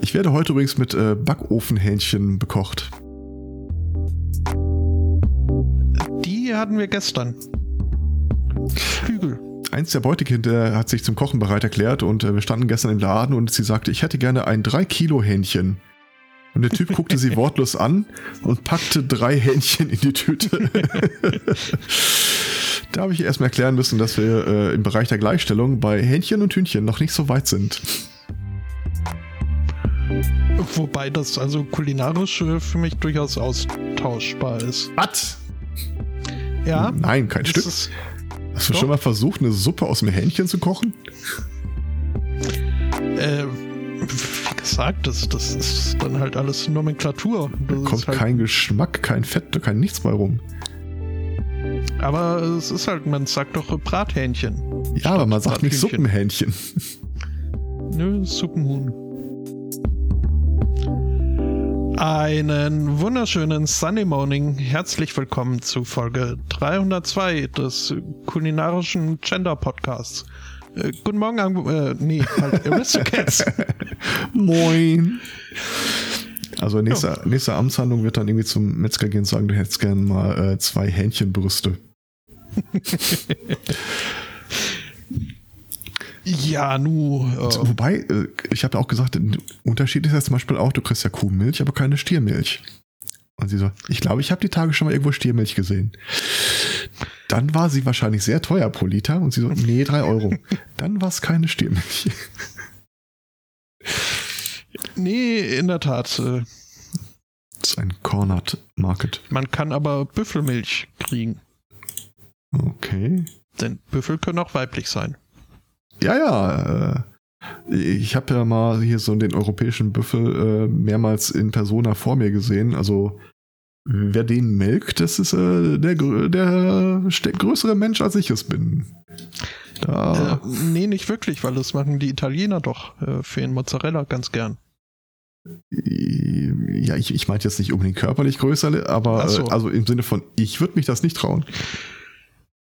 Ich werde heute übrigens mit äh, Backofenhähnchen bekocht. Die hatten wir gestern. Flügel. Eins der Beutekinder hat sich zum Kochen bereit erklärt und äh, wir standen gestern im Laden und sie sagte, ich hätte gerne ein 3 Kilo Hähnchen. Und der Typ guckte sie wortlos an und packte drei Hähnchen in die Tüte. da habe ich erstmal erklären müssen, dass wir äh, im Bereich der Gleichstellung bei Hähnchen und Hühnchen noch nicht so weit sind. Wobei das also kulinarisch äh, für mich durchaus austauschbar ist. Was? Ja. Nein, kein Stück. Hast du doch. schon mal versucht, eine Suppe aus dem Hähnchen zu kochen? Äh, wie gesagt, das, das ist dann halt alles Nomenklatur. Das Kommt ist halt, kein Geschmack, kein Fett, kein nichts bei rum. Aber es ist halt, man sagt doch äh, Brathähnchen. Ja, aber man sagt nicht. Suppenhähnchen. Nö, Suppenhuhn. Einen wunderschönen Sunny Morning. Herzlich willkommen zu Folge 302 des kulinarischen Gender Podcasts. Äh, guten Morgen, Ang- äh, nee, halt Aristocats. Moin. Also nächste, nächste Amtshandlung wird dann irgendwie zum Metzger gehen und sagen, du hättest gern mal äh, zwei Hähnchenbrüste. ja, nu. Äh, Wobei, äh, ich habe ja auch gesagt, ein Unterschied ist ja zum Beispiel auch, du kriegst ja Kuhmilch, aber keine Stiermilch. Und sie so, ich glaube, ich habe die Tage schon mal irgendwo Stiermilch gesehen. Dann war sie wahrscheinlich sehr teuer pro Liter und sie so, nee, drei Euro. Dann war es keine Stiermilch. nee, in der Tat. Äh, Das ist ein Cornered Market. man kann aber Büffelmilch kriegen. Okay. Denn Büffel können auch weiblich sein. Ja, ja. Äh, ich habe ja mal hier so den europäischen Büffel äh, mehrmals in Persona vor mir gesehen. Also wer den melkt, das ist äh, der, der ste- größere Mensch, als ich es bin. Da, Äh, nee, nicht wirklich, weil das machen die Italiener doch äh, für den Mozzarella ganz gern. ja, ich, ich meinte jetzt nicht unbedingt körperlich größer, aber so. also im Sinne von, ich würde mich das nicht trauen.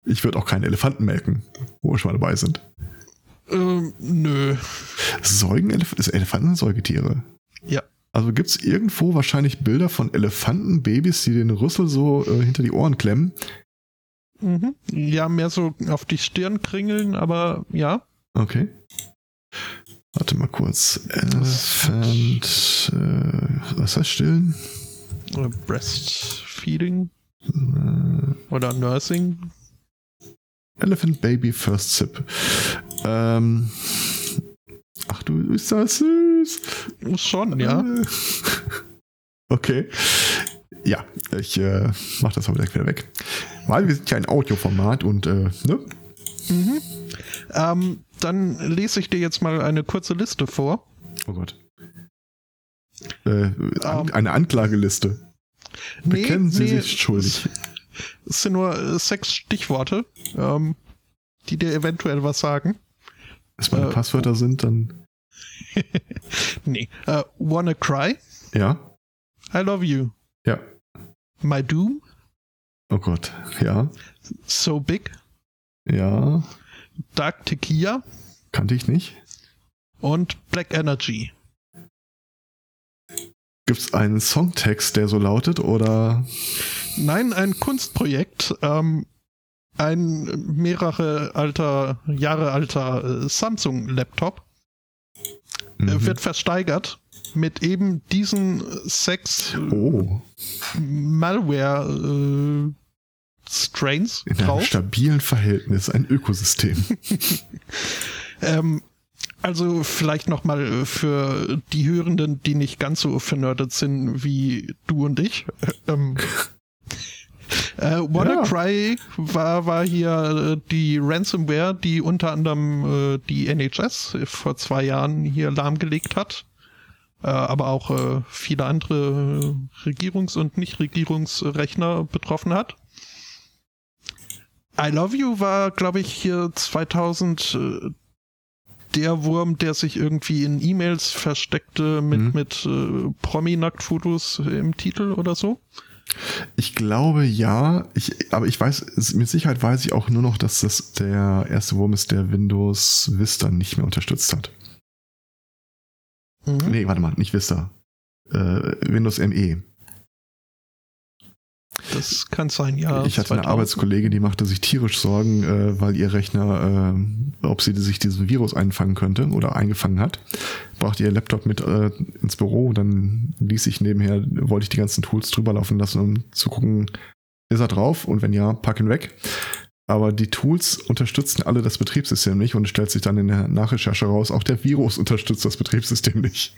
Ich würde auch keinen Elefanten melken, wo wir schon mal dabei sind. Ähm, nö. Säugenelef ist Elefanten sind Säugetiere. Ja. Also gibt es irgendwo wahrscheinlich Bilder von Elefantenbabys, die den Rüssel so äh, hinter die Ohren klemmen? Mhm. Ja, mehr so auf die Stirn kringeln, aber ja. Okay. Warte mal kurz. Elephant. Äh, was heißt stillen? Äh, Breastfeeding Äh, oder Nursing. Elephant Baby First Sip. Ähm, ach du, ist das süß. Schon, ja. Okay. Ja, ich äh, mach das aber direkt wieder weg. Weil wir sind ja ein Audioformat und äh, ne? Mhm. Ähm, dann lese ich dir jetzt mal eine kurze Liste vor. Oh Gott. Äh, an, Ähm. eine Anklageliste. Bekennen Sie nee, sich schuldig. Es sind nur äh, sechs Stichworte, ähm, die dir eventuell was sagen. Wenn es meine äh, Passwörter sind, dann Nee. Äh, Wanna Cry? ja. I love you. Ja. My Doom? Oh Gott. Ja. So Big? Ja. Dark Tequila? Kannte ich nicht. Und Black Energy. Gibt es einen Songtext, der so lautet oder Nein, ein Kunstprojekt. Ähm, ein mehrere alter, Jahre alter äh, Samsung-Laptop äh, Mhm. wird versteigert mit eben diesen sechs äh, oh, Malware-Strains in einem drauf. stabilen Verhältnis, ein Ökosystem. Ähm, also vielleicht nochmal für die Hörenden, die nicht ganz so vernördet sind wie du und ich. Ähm, äh, WannaCry war, war hier äh, die Ransomware, die unter anderem äh, die NHS vor zwei Jahren hier lahmgelegt hat. Äh, aber auch äh, viele andere äh, Regierungs- und Nicht-Regierungsrechner betroffen hat. I Love You war, glaube ich, hier 2000 äh, der Wurm, der sich irgendwie in E-Mails versteckte mit, Mhm. mit äh, Promi-Nacktfotos im Titel oder so. Ich glaube ja, ich, aber ich weiß, mit Sicherheit weiß ich auch nur noch, dass das der erste Wurm ist, der Windows Vista nicht mehr unterstützt hat. Mhm. Nee, warte mal, nicht Vista. Äh, Windows ME. Das kann sein, ja. Ich hatte 2000. eine Arbeitskollegin, die machte sich tierisch Sorgen, äh, weil ihr Rechner, äh, ob sie sich diesen Virus einfangen könnte oder eingefangen hat. Brachte ihr Laptop mit äh, ins Büro, dann ließ ich nebenher, wollte ich die ganzen Tools drüber laufen lassen, um zu gucken, ist er drauf und wenn ja, packen weg. Aber die Tools unterstützen alle das Betriebssystem nicht und es stellt sich dann in der Nachrecherche raus, auch der Virus unterstützt das Betriebssystem nicht.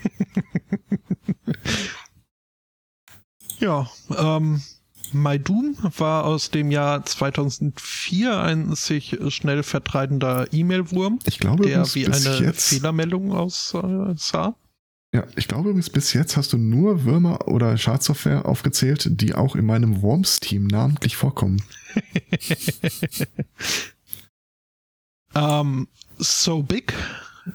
ja, ähm, My Doom war aus dem Jahr 2004 ein sich schnell vertreibender E-Mail-Wurm, ich glaube, der wie eine jetzt, Fehlermeldung aussah. Ja, ich glaube übrigens, bis jetzt hast du nur Würmer oder Schadsoftware aufgezählt, die auch in meinem Worms-Team namentlich vorkommen. um, ähm, so Big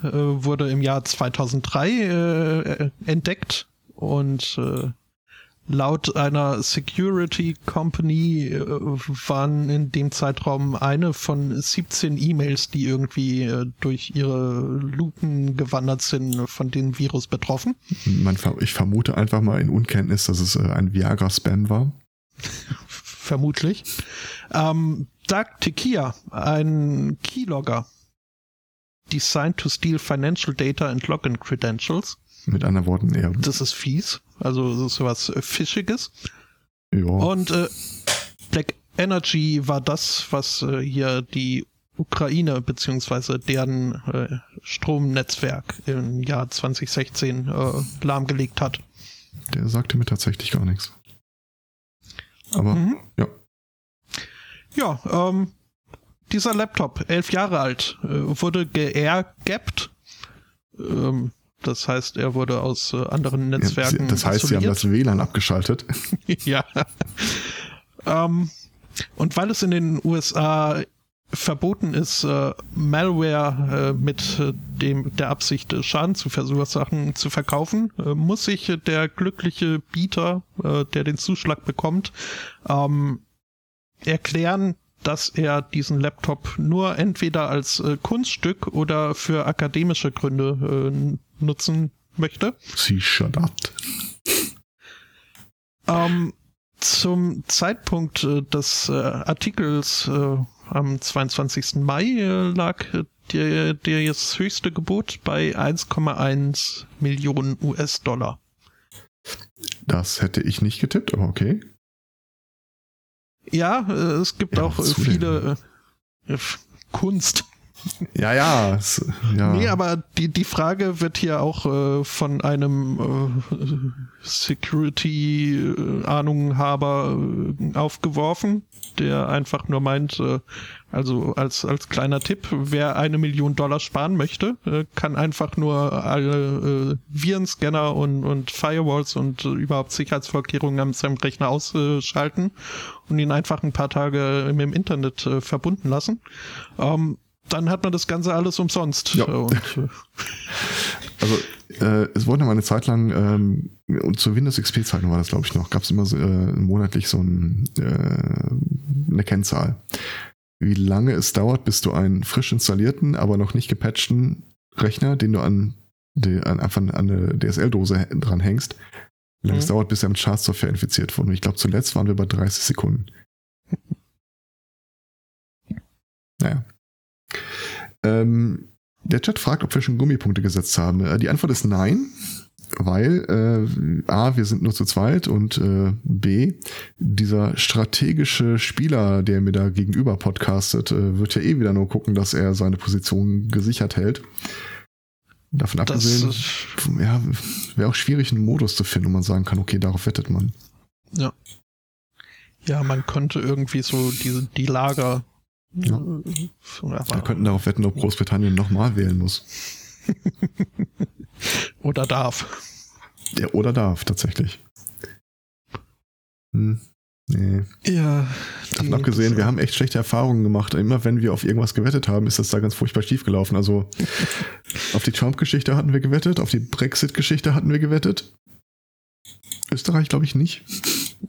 äh, wurde im Jahr 2003 äh, entdeckt und äh, Laut einer Security Company äh, waren in dem Zeitraum eine von 17 E-Mails, die irgendwie äh, durch ihre Lupen gewandert sind, von dem Virus betroffen. Man, ich vermute einfach mal in Unkenntnis, dass es äh, ein Viagra-Spam war. Vermutlich. Ähm, Doug Tekia, ein Keylogger, designed to steal financial data and login credentials. Mit anderen Worten, eher. Das ist fies. Also das ist was Fischiges. Ja. Und äh, Black Energy war das, was äh, hier die Ukraine beziehungsweise deren äh, Stromnetzwerk im Jahr 2016 äh, lahmgelegt hat. Der sagte mir tatsächlich gar nichts. Aber mhm. ja. Ja, ähm, dieser Laptop, elf Jahre alt, äh, wurde geairgapped. Ähm, das heißt, er wurde aus äh, anderen Netzwerken. Das heißt, isoliert. sie haben das WLAN abgeschaltet. ja. ähm, und weil es in den USA verboten ist, äh, Malware äh, mit äh, dem der Absicht äh, Schaden zu verursachen zu verkaufen, äh, muss sich der glückliche Bieter, der den Zuschlag bekommt, ähm, erklären, dass er diesen Laptop nur entweder als Kunststück oder für akademische Gründe nutzen möchte. Sie shut up. Ähm, zum Zeitpunkt äh, des äh, Artikels äh, am 22. Mai äh, lag der, der jetzt höchste Gebot bei 1,1 Millionen US-Dollar. Das hätte ich nicht getippt, aber okay. Ja, äh, es gibt ja, auch viele äh, Kunst ja, ja, ja. Nee, aber die, die Frage wird hier auch äh, von einem äh, Security-Ahnunghaber äh, aufgeworfen, der einfach nur meint, äh, also als, als kleiner Tipp, wer eine Million Dollar sparen möchte, äh, kann einfach nur alle äh, Virenscanner und, und Firewalls und äh, überhaupt Sicherheitsvorkehrungen an seinem Rechner ausschalten und ihn einfach ein paar Tage im Internet äh, verbunden lassen. Ähm, dann hat man das Ganze alles umsonst. Ja. Und, äh, also äh, es wurde mal eine Zeit lang, ähm, und zur Windows XP-Zeiten war das, glaube ich, noch, gab es immer so, äh, monatlich so ein, äh, eine Kennzahl. Wie lange es dauert, bis du einen frisch installierten, aber noch nicht gepatchten Rechner, den du an, die, an einfach an eine DSL-Dose dran hängst, wie lange mhm. es dauert, bis er mit Schadsoftware infiziert wurde. Und ich glaube, zuletzt waren wir bei 30 Sekunden. naja. Ähm, der Chat fragt, ob wir schon Gummipunkte gesetzt haben. Äh, die Antwort ist nein, weil äh, A, wir sind nur zu zweit und äh, B, dieser strategische Spieler, der mir da gegenüber podcastet, äh, wird ja eh wieder nur gucken, dass er seine Position gesichert hält. Davon abgesehen, ja, wäre auch schwierig, einen Modus zu finden, wo man sagen kann, okay, darauf wettet man. Ja. Ja, man könnte irgendwie so diese, die Lager ja. Wir könnten darauf wetten, ob Großbritannien nochmal wählen muss. oder darf. Ja, oder darf, tatsächlich. Hm. Nee. Ja. Davon abgesehen, wir haben echt schlechte Erfahrungen gemacht. Immer wenn wir auf irgendwas gewettet haben, ist das da ganz furchtbar schief gelaufen. Also auf die Trump-Geschichte hatten wir gewettet, auf die Brexit-Geschichte hatten wir gewettet. Österreich glaube ich nicht.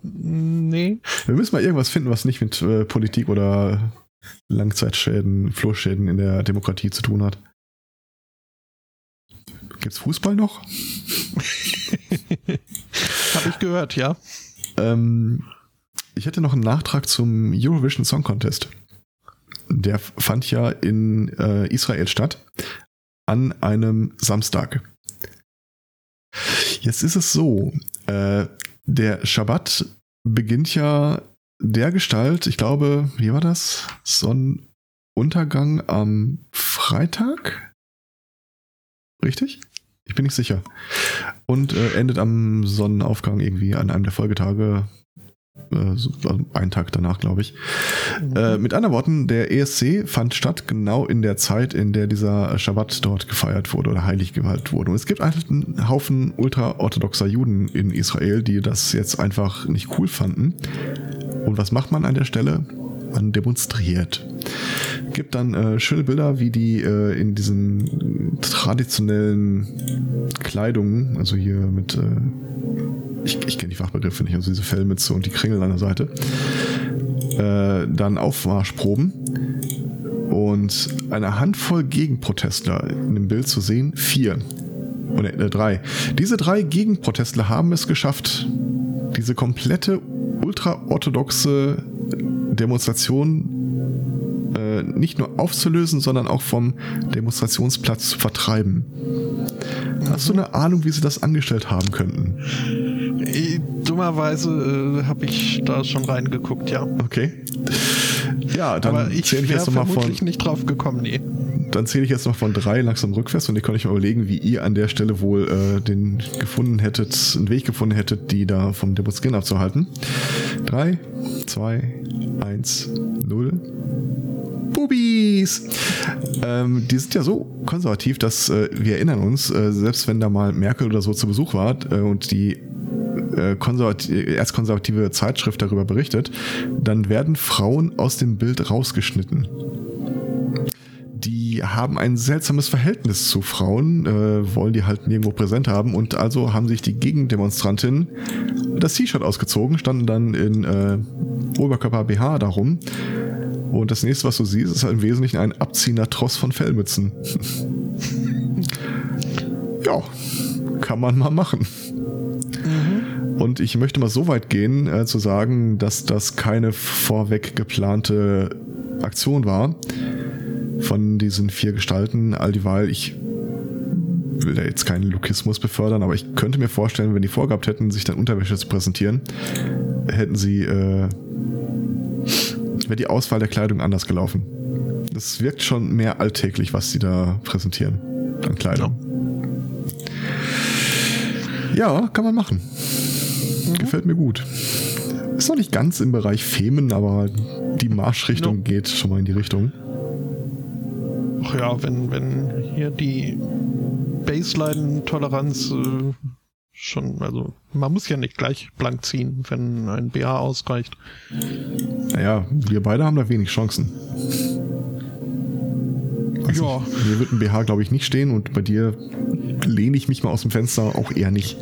Nee. Wir müssen mal irgendwas finden, was nicht mit äh, Politik oder Langzeitschäden, Flurschäden in der Demokratie zu tun hat. Gibt's Fußball noch? Habe ich gehört, ja. Ähm, ich hätte noch einen Nachtrag zum Eurovision Song Contest. Der fand ja in äh, Israel statt, an einem Samstag. Jetzt ist es so, äh, der Schabbat beginnt ja der Gestalt, ich glaube, wie war das? Sonnenuntergang am Freitag? Richtig? Ich bin nicht sicher. Und äh, endet am Sonnenaufgang irgendwie an einem der Folgetage. Äh, also einen Tag danach, glaube ich. Mhm. Äh, mit anderen Worten, der ESC fand statt genau in der Zeit, in der dieser Schabbat dort gefeiert wurde oder heilig gehalten wurde. Und es gibt einfach einen Haufen ultraorthodoxer Juden in Israel, die das jetzt einfach nicht cool fanden. Und was macht man an der Stelle? Man demonstriert. Gibt dann äh, schöne Bilder, wie die äh, in diesen traditionellen Kleidungen, also hier mit, äh, ich, ich kenne die Fachbegriffe nicht, also diese Fellmütze und die Kringel an der Seite, äh, dann Aufmarschproben und eine Handvoll Gegenprotestler in dem Bild zu sehen, vier oder äh, drei. Diese drei Gegenprotestler haben es geschafft, diese komplette ultraorthodoxe Demonstration äh, nicht nur aufzulösen, sondern auch vom Demonstrationsplatz zu vertreiben. Hast du eine Ahnung, wie sie das angestellt haben könnten? Dummerweise äh, habe ich da schon reingeguckt, ja. Okay. Ja, dann Aber ich zähle ich jetzt nochmal von, vermutlich nicht drauf gekommen, nee. dann zähle ich jetzt noch von drei langsam rückwärts und ihr könnt euch mal überlegen, wie ihr an der Stelle wohl äh, den gefunden hättet, einen Weg gefunden hättet, die da vom Demonstrieren abzuhalten. Drei, zwei, eins, null. Bubis! Ähm, die sind ja so konservativ, dass äh, wir erinnern uns, äh, selbst wenn da mal Merkel oder so zu Besuch war äh, und die äh, konservati erzkonservative Zeitschrift darüber berichtet, dann werden Frauen aus dem Bild rausgeschnitten. Die haben ein seltsames Verhältnis zu Frauen, äh, wollen die halt nirgendwo präsent haben und also haben sich die Gegendemonstrantinnen das T-Shirt ausgezogen, standen dann in äh, Oberkörper BH darum. Und das nächste, was du siehst, ist halt im Wesentlichen ein abziehender Tross von Fellmützen. ja, kann man mal machen. Und ich möchte mal so weit gehen, äh, zu sagen, dass das keine vorweg geplante Aktion war von diesen vier Gestalten, all dieweil ich will da jetzt keinen Lukismus befördern, aber ich könnte mir vorstellen, wenn die vorgehabt hätten, sich dann Unterwäsche zu präsentieren, hätten sie, äh, wäre die Auswahl der Kleidung anders gelaufen. Das wirkt schon mehr alltäglich, was sie da präsentieren an Kleidung. Ja, kann man machen. Gefällt mir gut. Ist noch nicht ganz im Bereich Femen, aber die Marschrichtung No. geht schon mal in die Richtung. Ach ja, wenn, wenn hier die Baseline-Toleranz äh, schon, also man muss ja nicht gleich blank ziehen, wenn ein BH ausreicht. Naja, wir beide haben da wenig Chancen. Weiß Ja. nicht. Mir wird ein BH, glaube ich, nicht stehen und bei dir lehne ich mich mal aus dem Fenster auch eher nicht.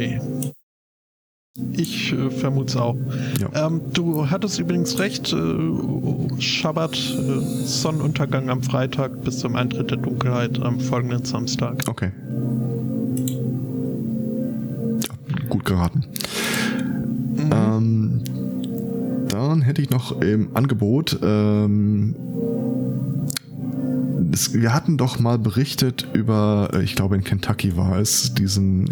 Nee. Ich äh, vermute es auch. Ja. Ähm, du hattest übrigens recht, äh, Schabbat, äh, Sonnenuntergang am Freitag bis zum Eintritt der Dunkelheit am folgenden Samstag. Okay. Ja, gut geraten. Ähm, dann hätte ich noch im Angebot, ähm, das, wir hatten doch mal berichtet über, äh, ich glaube in Kentucky war es, diesen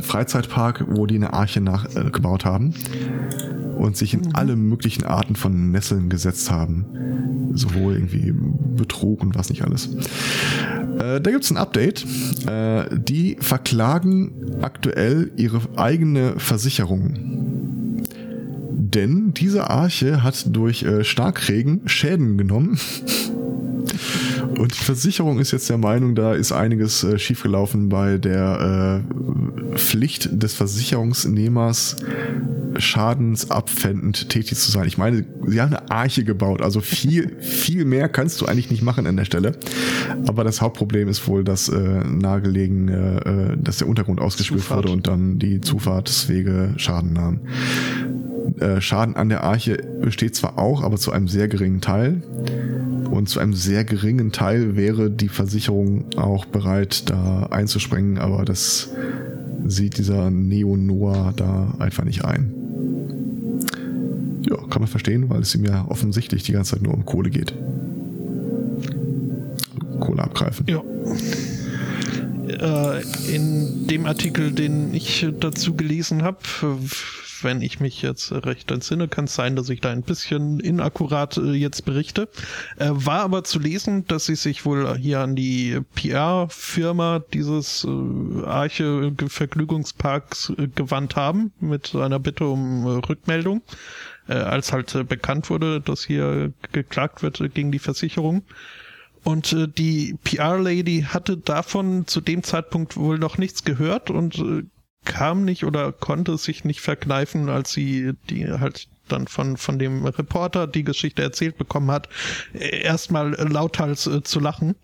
Freizeitpark, wo die eine Arche nachgebaut äh, gebaut haben und sich in alle möglichen Arten von Nesseln gesetzt haben. Sowohl irgendwie Betrug und was nicht alles. Äh, da gibt es ein Update. Äh, die verklagen aktuell ihre eigene Versicherung. Denn diese Arche hat durch äh, Starkregen Schäden genommen Und die Versicherung ist jetzt der Meinung, da ist einiges äh, schiefgelaufen bei der äh, Pflicht des Versicherungsnehmers, schadensabwendend tätig zu sein. Ich meine, sie haben eine Arche gebaut, also viel, viel mehr kannst du eigentlich nicht machen an der Stelle. Aber das Hauptproblem ist wohl, dass äh, nahegelegen, äh, dass der Untergrund ausgespült wurde und dann die Zufahrtswege Schaden nahmen. Äh, Schaden an der Arche besteht zwar auch, aber zu einem sehr geringen Teil. Und zu einem sehr geringen Teil wäre die Versicherung auch bereit, da einzuspringen, aber das sieht dieser Neo-Noah da einfach nicht ein. Ja, kann man verstehen, weil es ihm ja offensichtlich die ganze Zeit nur um Kohle geht. Kohle abgreifen. Ja. Äh, in dem Artikel, den ich dazu gelesen habe, wenn ich mich jetzt recht entsinne, kann es sein, dass ich da ein bisschen inakkurat äh, jetzt berichte. Äh, war aber zu lesen, dass sie sich wohl hier an die PR-Firma dieses äh, Arche Vergnügungsparks äh, gewandt haben mit einer Bitte um äh, Rückmeldung, äh, als halt bekannt wurde, dass hier geklagt wird gegen die Versicherung. Und äh, die PR-Lady hatte davon zu dem Zeitpunkt wohl noch nichts gehört und äh, kam nicht oder konnte sich nicht verkneifen, als sie die halt dann von, von dem Reporter die Geschichte erzählt bekommen hat, erstmal lauthals äh, zu lachen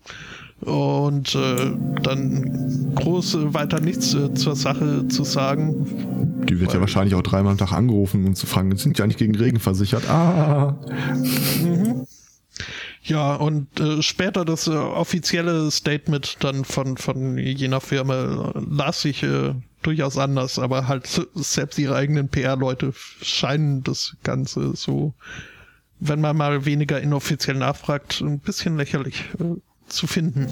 und äh, dann groß äh, weiter nichts äh, zur Sache zu sagen. Die wird ja wahrscheinlich auch dreimal am Tag angerufen, um zu fragen, sind ja nicht gegen Regen versichert. Ah. Mhm. Ja, und äh, später das äh, offizielle Statement dann von, von jener Firma las ich äh, durchaus anders, aber halt selbst ihre eigenen PR-Leute scheinen das Ganze so, wenn man mal weniger inoffiziell nachfragt, ein bisschen lächerlich äh, zu finden.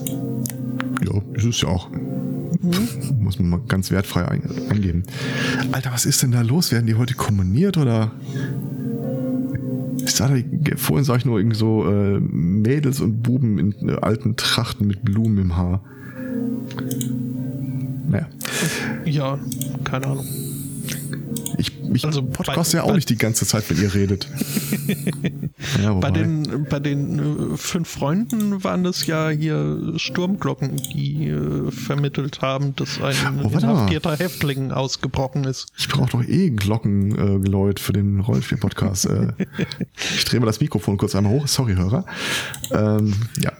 Ja, ist es ja auch. Mhm. Muss man mal ganz wertfrei eingeben. Alter, was ist denn da los? Werden die heute kommuniert oder? Ich sah da, vorhin sah ich nur irgendwie so äh, Mädels und Buben in äh, alten Trachten mit Blumen im Haar. Naja. Ja, keine Ahnung. Ich, ich also podcast bei, ja auch bei, nicht die ganze Zeit, wenn ihr redet. ja, bei den, bei den äh, fünf Freunden waren das ja hier Sturmglocken, die äh, vermittelt haben, dass ein oh, inhaftierter Häftling ausgebrochen ist. Ich brauche doch eh Glockengeläut äh, für den Rollenspiel-Podcast. äh, ich drehe mal das Mikrofon kurz einmal hoch. Sorry, Hörer. Ähm, ja.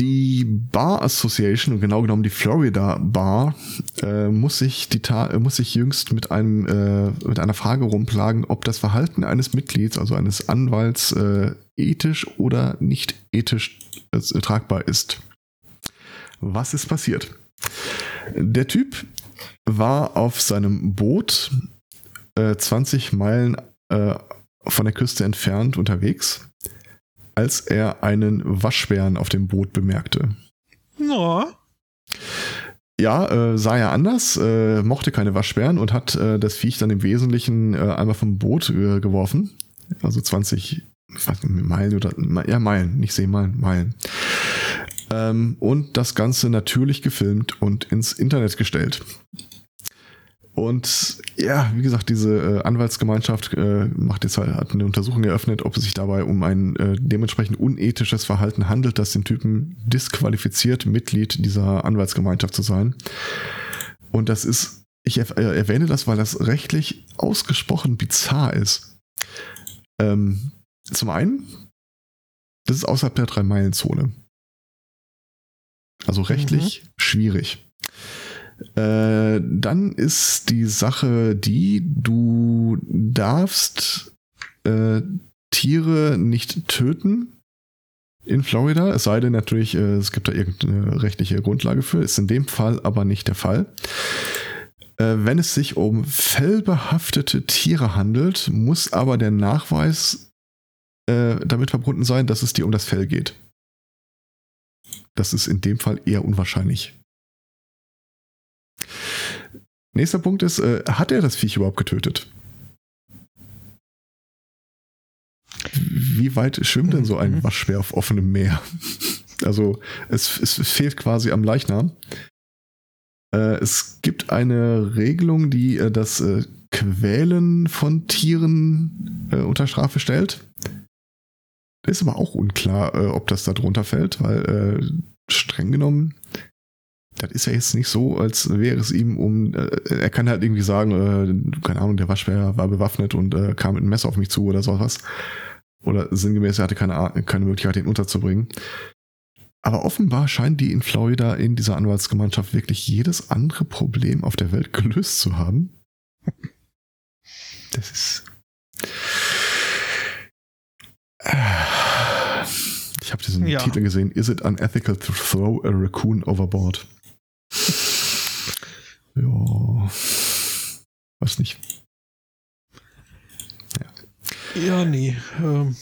Die Bar Association, genau genommen die Florida Bar, äh, muss sich die Ta muss sich jüngst mit einem äh, mit einer Frage rumplagen, ob das Verhalten eines Mitglieds, also eines Anwalts, äh, ethisch oder nicht ethisch äh, tragbar ist. Was ist passiert? Der Typ war auf seinem Boot 20 äh, Meilen äh, von der Küste entfernt unterwegs als er einen Waschbären auf dem Boot bemerkte. Ja. Ja, äh, sah er anders, äh, mochte keine Waschbären und hat äh, das Viech dann im Wesentlichen äh, einmal vom Boot äh, geworfen. Also 20 was, Meilen oder ja, Meilen, nicht Seemeilen, Meilen. Ähm, und das Ganze natürlich gefilmt und ins Internet gestellt. Und ja, wie gesagt, diese äh, Anwaltsgemeinschaft äh, macht jetzt halt, hat eine Untersuchung eröffnet, ob es sich dabei um ein äh, dementsprechend unethisches Verhalten handelt, das den Typen disqualifiziert, Mitglied dieser Anwaltsgemeinschaft zu sein. Und das ist, ich äh, erwähne das, weil das rechtlich ausgesprochen bizarr ist. Ähm, zum einen, das ist außerhalb der Drei-Meilen-Zone. Also rechtlich mhm. schwierig. Äh, dann ist die Sache die, du darfst äh, Tiere nicht töten in Florida, es sei denn natürlich, äh, es gibt da irgendeine rechtliche Grundlage für, ist in dem Fall aber nicht der Fall. Äh, wenn es sich um fellbehaftete Tiere handelt, muss aber der Nachweis äh, damit verbunden sein, dass es dir um das Fell geht. Das ist in dem Fall eher unwahrscheinlich. Nächster Punkt ist, äh, hat er das Viech überhaupt getötet? Wie weit schwimmt denn so ein mhm. Waschbär auf offenem Meer? Also es, es fehlt quasi am Leichnam. Äh, es gibt eine Regelung, die äh, das äh, Quälen von Tieren äh, unter Strafe stellt. ist aber auch unklar, äh, ob das da drunter fällt, weil äh, streng genommen, das ist ja jetzt nicht so, als wäre es ihm um, äh, er kann halt irgendwie sagen, äh, keine Ahnung, der Waschbär war bewaffnet und äh, kam mit einem Messer auf mich zu oder sowas. Oder sinngemäß, er hatte keine, keine Möglichkeit, ihn unterzubringen. Aber offenbar scheinen die in Florida in dieser Anwaltsgemeinschaft wirklich jedes andere Problem auf der Welt gelöst zu haben. Das ist. Ich habe diesen ja. Titel gesehen. Is it unethical to throw a raccoon overboard? ja. Weiß nicht. Ja, ja nee. Ähm,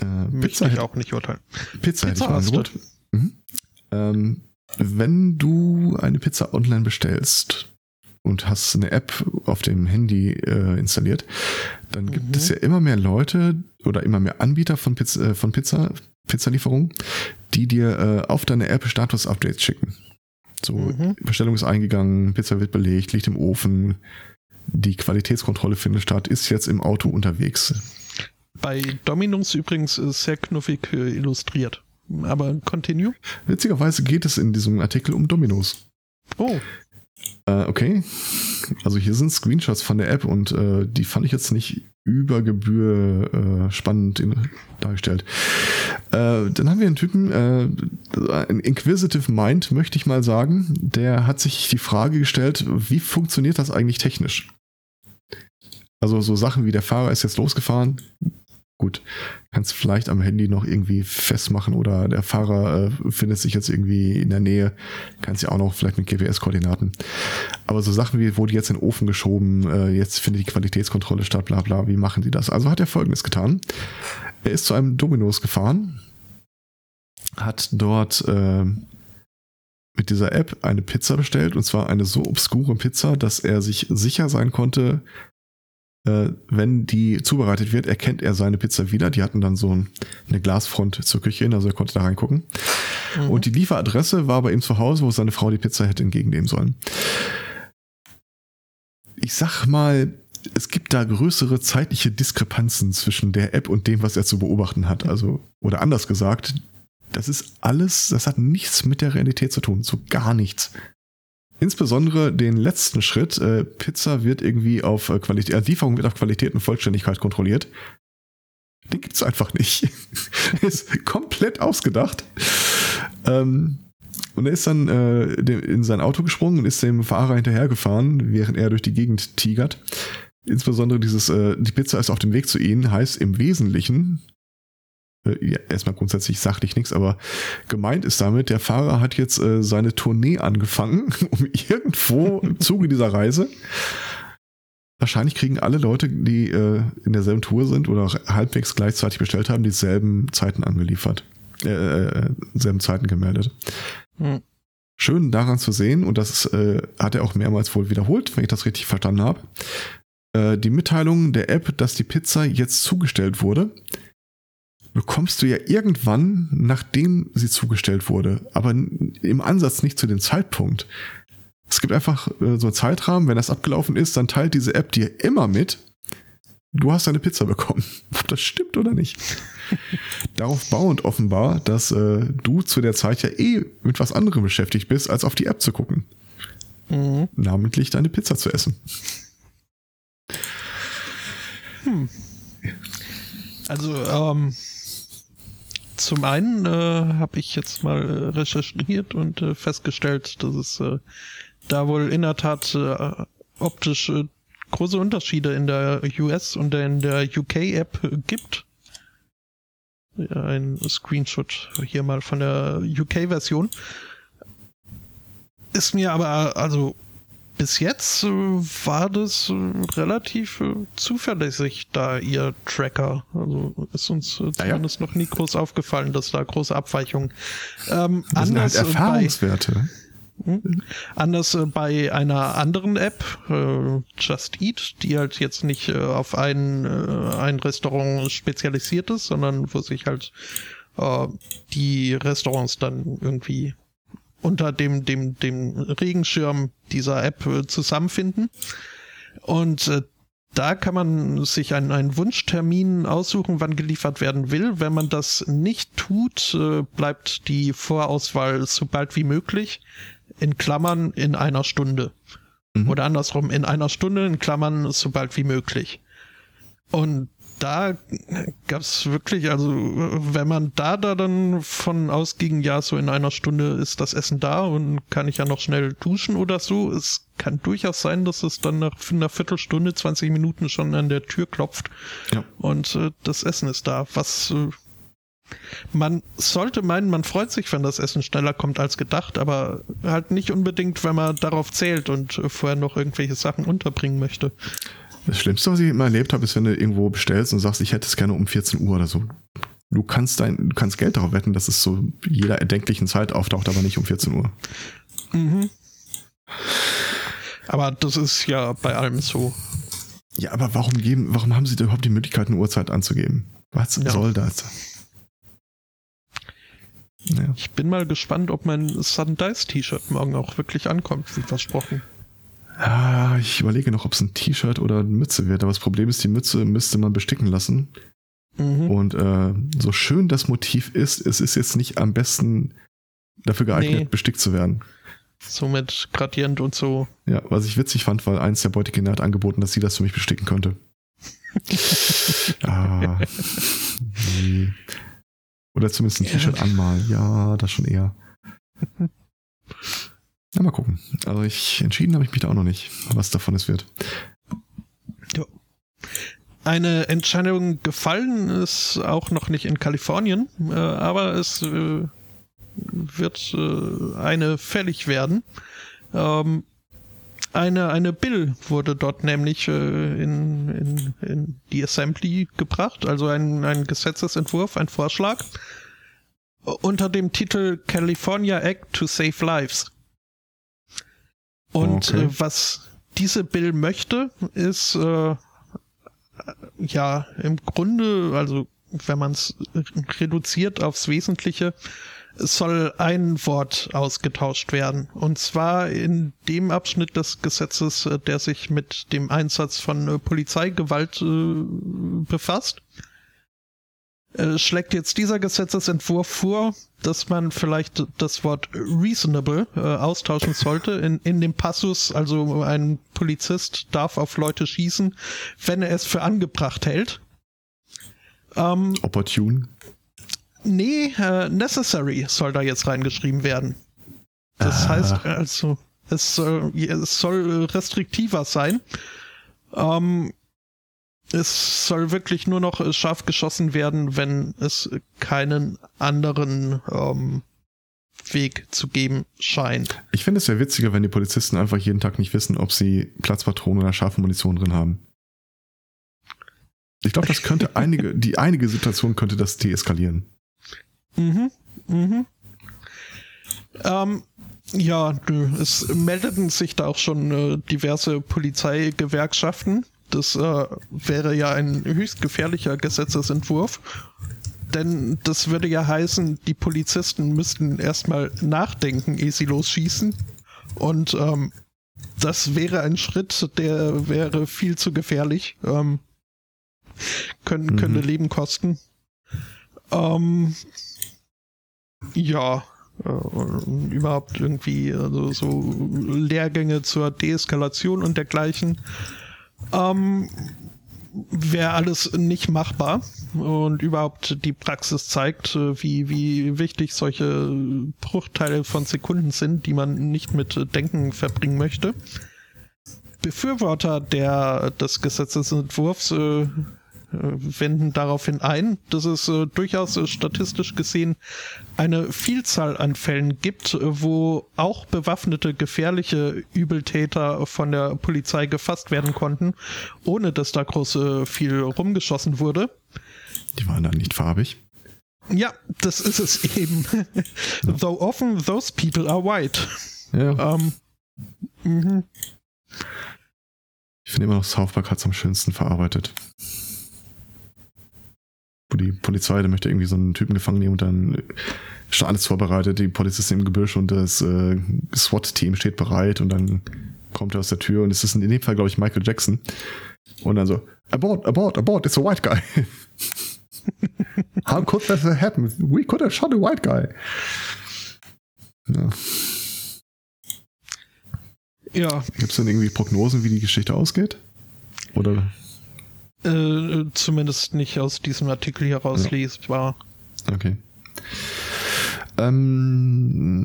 äh, Pizza ich auch nicht urteilen. Pizza, Pizza hätte ich Angebot. Mhm. Ähm, wenn du eine Pizza online bestellst und hast eine App auf dem Handy äh, installiert, dann gibt mhm. es ja immer mehr Leute oder immer mehr Anbieter von Pizza, äh, von Pizza, Pizzalieferungen, die dir äh, auf deine App Status-Updates schicken. So, mhm. Bestellung ist eingegangen, Pizza wird belegt, liegt im Ofen, die Qualitätskontrolle findet statt, ist jetzt im Auto unterwegs. Bei Dominus übrigens ist sehr knuffig äh, illustriert. Aber continue. Witzigerweise geht es in diesem Artikel um Dominos. Oh. Äh, okay. Also hier sind Screenshots von der App und äh, die fand ich jetzt nicht über Gebühr äh, spannend in, dargestellt. Äh, dann haben wir einen Typen, äh, ein Inquisitive Mind, möchte ich mal sagen, der hat sich die Frage gestellt, wie funktioniert das eigentlich technisch? Also so Sachen wie der Fahrer ist jetzt losgefahren, Gut, kannst vielleicht am Handy noch irgendwie festmachen oder der Fahrer äh, findet sich jetzt irgendwie in der Nähe, kannst ja auch noch vielleicht mit GPS-Koordinaten. Aber so Sachen wie, wurde jetzt in den Ofen geschoben, äh, jetzt findet die Qualitätskontrolle statt, bla bla, wie machen die das? Also hat er folgendes getan. Er ist zu einem Dominos gefahren, hat dort äh, mit dieser App eine Pizza bestellt und zwar eine so obskure Pizza, dass er sich sicher sein konnte, äh, wenn die zubereitet wird, erkennt er seine Pizza wieder. Die hatten dann so ein, eine Glasfront zur Küche hin, also er konnte da reingucken. Mhm. Und die Lieferadresse war bei ihm zu Hause, wo seine Frau die Pizza hätte entgegennehmen sollen. Ich sag mal, es gibt da größere zeitliche Diskrepanzen zwischen der App und dem, was er zu beobachten hat. Also, oder anders gesagt, das ist alles, das hat nichts mit der Realität zu tun, so gar nichts. Insbesondere den letzten Schritt, äh, Pizza wird irgendwie auf äh, Qualität, äh, Lieferung wird auf Qualität und Vollständigkeit kontrolliert. Den gibt's einfach nicht. ist komplett ausgedacht. Ähm, und er ist dann äh, in sein Auto gesprungen und ist dem Fahrer hinterhergefahren, während er durch die Gegend tigert. Insbesondere dieses, äh, die Pizza ist auf dem Weg zu ihnen, heißt im Wesentlichen, äh, ja, erstmal grundsätzlich sachlich nichts, aber gemeint ist damit, der Fahrer hat jetzt äh, seine Tournee angefangen, um irgendwo im Zuge dieser Reise. Wahrscheinlich kriegen alle Leute, die äh, in derselben Tour sind oder halbwegs gleichzeitig bestellt haben, dieselben Zeiten angeliefert. Äh, äh, selben Zeiten gemeldet. Hm. Schön daran zu sehen, und das äh, hat er auch mehrmals wohl wiederholt, wenn ich das richtig verstanden habe, äh, die Mitteilung der App, dass die Pizza jetzt zugestellt wurde, bekommst du ja irgendwann, nachdem sie zugestellt wurde, aber im Ansatz nicht zu dem Zeitpunkt. Es gibt einfach äh, so einen Zeitrahmen, wenn das abgelaufen ist, dann teilt diese App dir immer mit, du hast deine Pizza bekommen. Ob das stimmt oder nicht. Darauf bauend offenbar, dass äh, du zu der Zeit ja eh mit was anderem beschäftigt bist, als auf die App zu gucken. Mhm. Namentlich deine Pizza zu essen. Hm. Also, ähm, zum einen äh, habe ich jetzt mal äh, recherchiert und äh, festgestellt, dass es äh, da wohl in der Tat äh, optisch äh, große Unterschiede in der US und in der UK-App gibt. Ein Screenshot hier mal von der UK-Version. Ist mir aber also bis jetzt äh, war das äh, relativ äh, zuverlässig, da ihr Tracker. Also ist uns äh, zumindest ja. noch nie groß aufgefallen, dass da große Abweichungen. Ähm, das sind halt Erfahrungswerte. Bei, hm? anders äh, bei einer anderen App, äh, Just Eat, die halt jetzt nicht auf ein, ein Restaurant spezialisiert ist, sondern wo sich halt die Restaurants dann irgendwie unter dem, dem, dem Regenschirm dieser App äh, zusammenfinden. Und äh, da kann man sich einen, einen Wunschtermin aussuchen, wann geliefert werden will. Wenn man das nicht tut, äh, bleibt die Vorauswahl so bald wie möglich. In Klammern in einer Stunde. Mhm. Oder andersrum, in einer Stunde in Klammern so bald wie möglich. Und da gab es wirklich, also wenn man da da dann von ausging, ja, so in einer Stunde ist das Essen da und kann ich ja noch schnell duschen oder so. Es kann durchaus sein, dass es dann nach einer Viertelstunde, 20 Minuten schon an der Tür klopft ja. und äh, das Essen ist da. Was äh, man sollte meinen, man freut sich, wenn das Essen schneller kommt als gedacht, aber halt nicht unbedingt, wenn man darauf zählt und vorher noch irgendwelche Sachen unterbringen möchte. Das Schlimmste, was ich immer erlebt habe, ist, wenn du irgendwo bestellst und sagst, ich hätte es gerne um 14 Uhr oder so. Du kannst dein, du kannst Geld darauf wetten, dass es zu jeder erdenklichen Zeit auftaucht, aber nicht um 14 Uhr. Mhm. Aber das ist ja bei allem so. Ja, aber warum geben, warum haben sie überhaupt die Möglichkeit, eine Uhrzeit anzugeben? Was ja. soll das? Ja. Ich bin mal gespannt, ob mein Sudden Dice T-Shirt morgen auch wirklich ankommt, wie versprochen. Ja, ich überlege noch, ob es ein T-Shirt oder eine Mütze wird. Aber das Problem ist, die Mütze müsste man besticken lassen. Mhm. Und äh, so schön das Motiv ist, es ist jetzt nicht am besten dafür geeignet, nee. bestickt zu werden. So mit Gradient und so. Ja, was ich witzig fand, weil eins der Beutekinder hat angeboten, dass sie das für mich besticken könnte. ah, nee. Oder zumindest ein T-Shirt anmalen. Ja, das schon eher. Na, mal gucken. Also ich entschieden habe ich mich da auch noch nicht, was davon es wird. Ja. Eine Entscheidung gefallen ist auch noch nicht in Kalifornien, äh, aber es äh, wird äh, eine fällig werden. Ähm, eine, eine Bill wurde dort nämlich äh, in, in, in die Assembly gebracht, also ein, ein Gesetzesentwurf, ein Vorschlag unter dem Titel California Act to Save Lives. Und okay. äh, was diese Bill möchte, ist äh, ja im Grunde, also wenn man es reduziert aufs Wesentliche, soll ein Wort ausgetauscht werden. Und zwar in dem Abschnitt des Gesetzes, äh, der sich mit dem Einsatz von äh, Polizeigewalt äh, befasst. Äh, schlägt jetzt dieser Gesetzesentwurf vor, dass man vielleicht das Wort reasonable äh, austauschen sollte in, in dem Passus, also ein Polizist darf auf Leute schießen, wenn er es für angebracht hält. Ähm, Opportune? Nee, äh, necessary soll da jetzt reingeschrieben werden. Das ah. heißt also, es, äh, es soll restriktiver sein. Ähm, es soll wirklich nur noch scharf geschossen werden, wenn es keinen anderen ähm, Weg zu geben scheint. Ich finde es ja witziger, wenn die Polizisten einfach jeden Tag nicht wissen, ob sie Platzpatronen oder scharfe Munition drin haben. Ich glaube, das könnte einige, die einige Situation könnte das deeskalieren. Mhm, mhm. Ähm, ja, es meldeten sich da auch schon äh, diverse Polizeigewerkschaften das äh, wäre ja ein höchst gefährlicher Gesetzesentwurf. Denn das würde ja heißen, die Polizisten müssten erstmal nachdenken, ehe sie losschießen. Und ähm, das wäre ein Schritt, der wäre viel zu gefährlich. Ähm, können, mhm. Könnte Leben kosten. Ähm, ja, äh, überhaupt irgendwie also so Lehrgänge zur Deeskalation und dergleichen ähm, wäre alles nicht machbar und überhaupt die Praxis zeigt, äh, wie, wie wichtig solche Bruchteile von Sekunden sind, die man nicht mit Denken verbringen möchte. Befürworter der, des Gesetzesentwurfs äh, äh, wenden daraufhin ein, dass es äh, durchaus äh, statistisch gesehen eine Vielzahl an Fällen gibt, äh, wo auch bewaffnete gefährliche Übeltäter von der Polizei gefasst werden konnten, ohne dass da groß äh, viel rumgeschossen wurde. Die waren dann nicht farbig. Ja, das ist es eben. Though often those people are white. Ja. Ähm, mhm. Ich finde immer noch, South Park hat es am schönsten verarbeitet die Polizei, da möchte irgendwie so einen Typen gefangen nehmen und dann schon alles vorbereitet, die Polizisten im Gebüsch und das äh, SWAT-Team steht bereit und dann kommt er aus der Tür und es ist in dem Fall, glaube ich, Michael Jackson, Und dann so, abort, abort, abort, it's a white guy. How could that happen? We could have shot a white guy. Ja. Ja. Gibt es denn irgendwie Prognosen, wie die Geschichte ausgeht? Oder? Äh, zumindest nicht aus diesem Artikel hier rauslesbar. Ja. Okay. Ähm,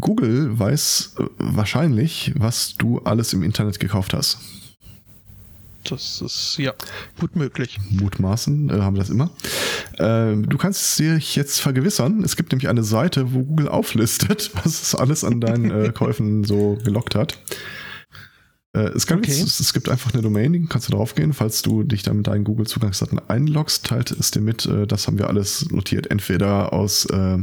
Google weiß wahrscheinlich, was du alles im Internet gekauft hast. Das ist ja gut möglich. Mutmaßen äh, haben wir das immer. Äh, du kannst dich jetzt vergewissern. Es gibt nämlich eine Seite, wo Google auflistet, was es alles an deinen äh, Käufen so gelockt hat. Äh, es, okay. es, es, gibt einfach eine Domain, kannst du draufgehen. Falls du dich dann mit deinen Google-Zugangsdaten einloggst, teilt es dir mit. Äh, das haben wir alles notiert. Entweder aus, äh,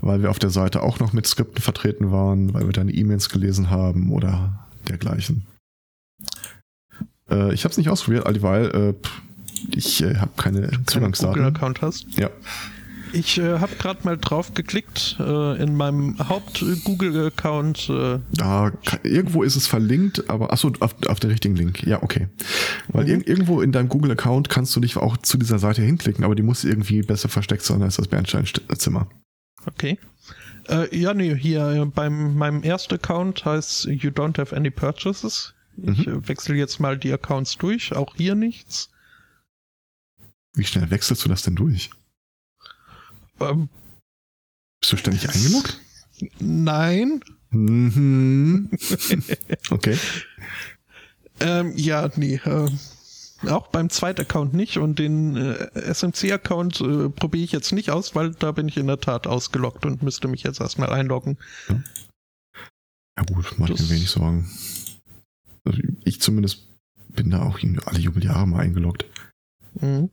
weil wir auf der Seite auch noch mit Skripten vertreten waren, weil wir deine E-Mails gelesen haben oder dergleichen. Äh, ich habe es nicht ausprobiert, alldieweil äh, ich äh, habe keine Zugangsdaten. Google-Account hast? Ja. Ich äh, habe gerade mal drauf geklickt äh, in meinem Haupt-Google-Account. Äh, da irgendwo ist es verlinkt, aber achso, auf, auf den richtigen Link. Ja, okay. Weil mhm. ir irgendwo in deinem Google-Account kannst du dich auch zu dieser Seite hinklicken, aber die muss irgendwie besser versteckt sein als das Bernsteinzimmer. Okay. Äh, ja, nee, hier äh, beim meinem ersten Account heißt You don't have any purchases. Ich mhm. Äh, wechsle jetzt mal die Accounts durch, auch hier nichts. Wie schnell wechselst du das denn durch? Ähm, Bist du ständig eingeloggt? Nein. Mhm. okay. Ähm, ja, nee. Äh, auch beim zweiten Account nicht und den äh, SMC-Account äh, probiere ich jetzt nicht aus, weil da bin ich in der Tat ausgeloggt und müsste mich jetzt erstmal einloggen. Ja, ja gut, mach ich mir wenig Sorgen. Also ich zumindest bin da auch alle Jubeljahre mal eingeloggt. Mhm.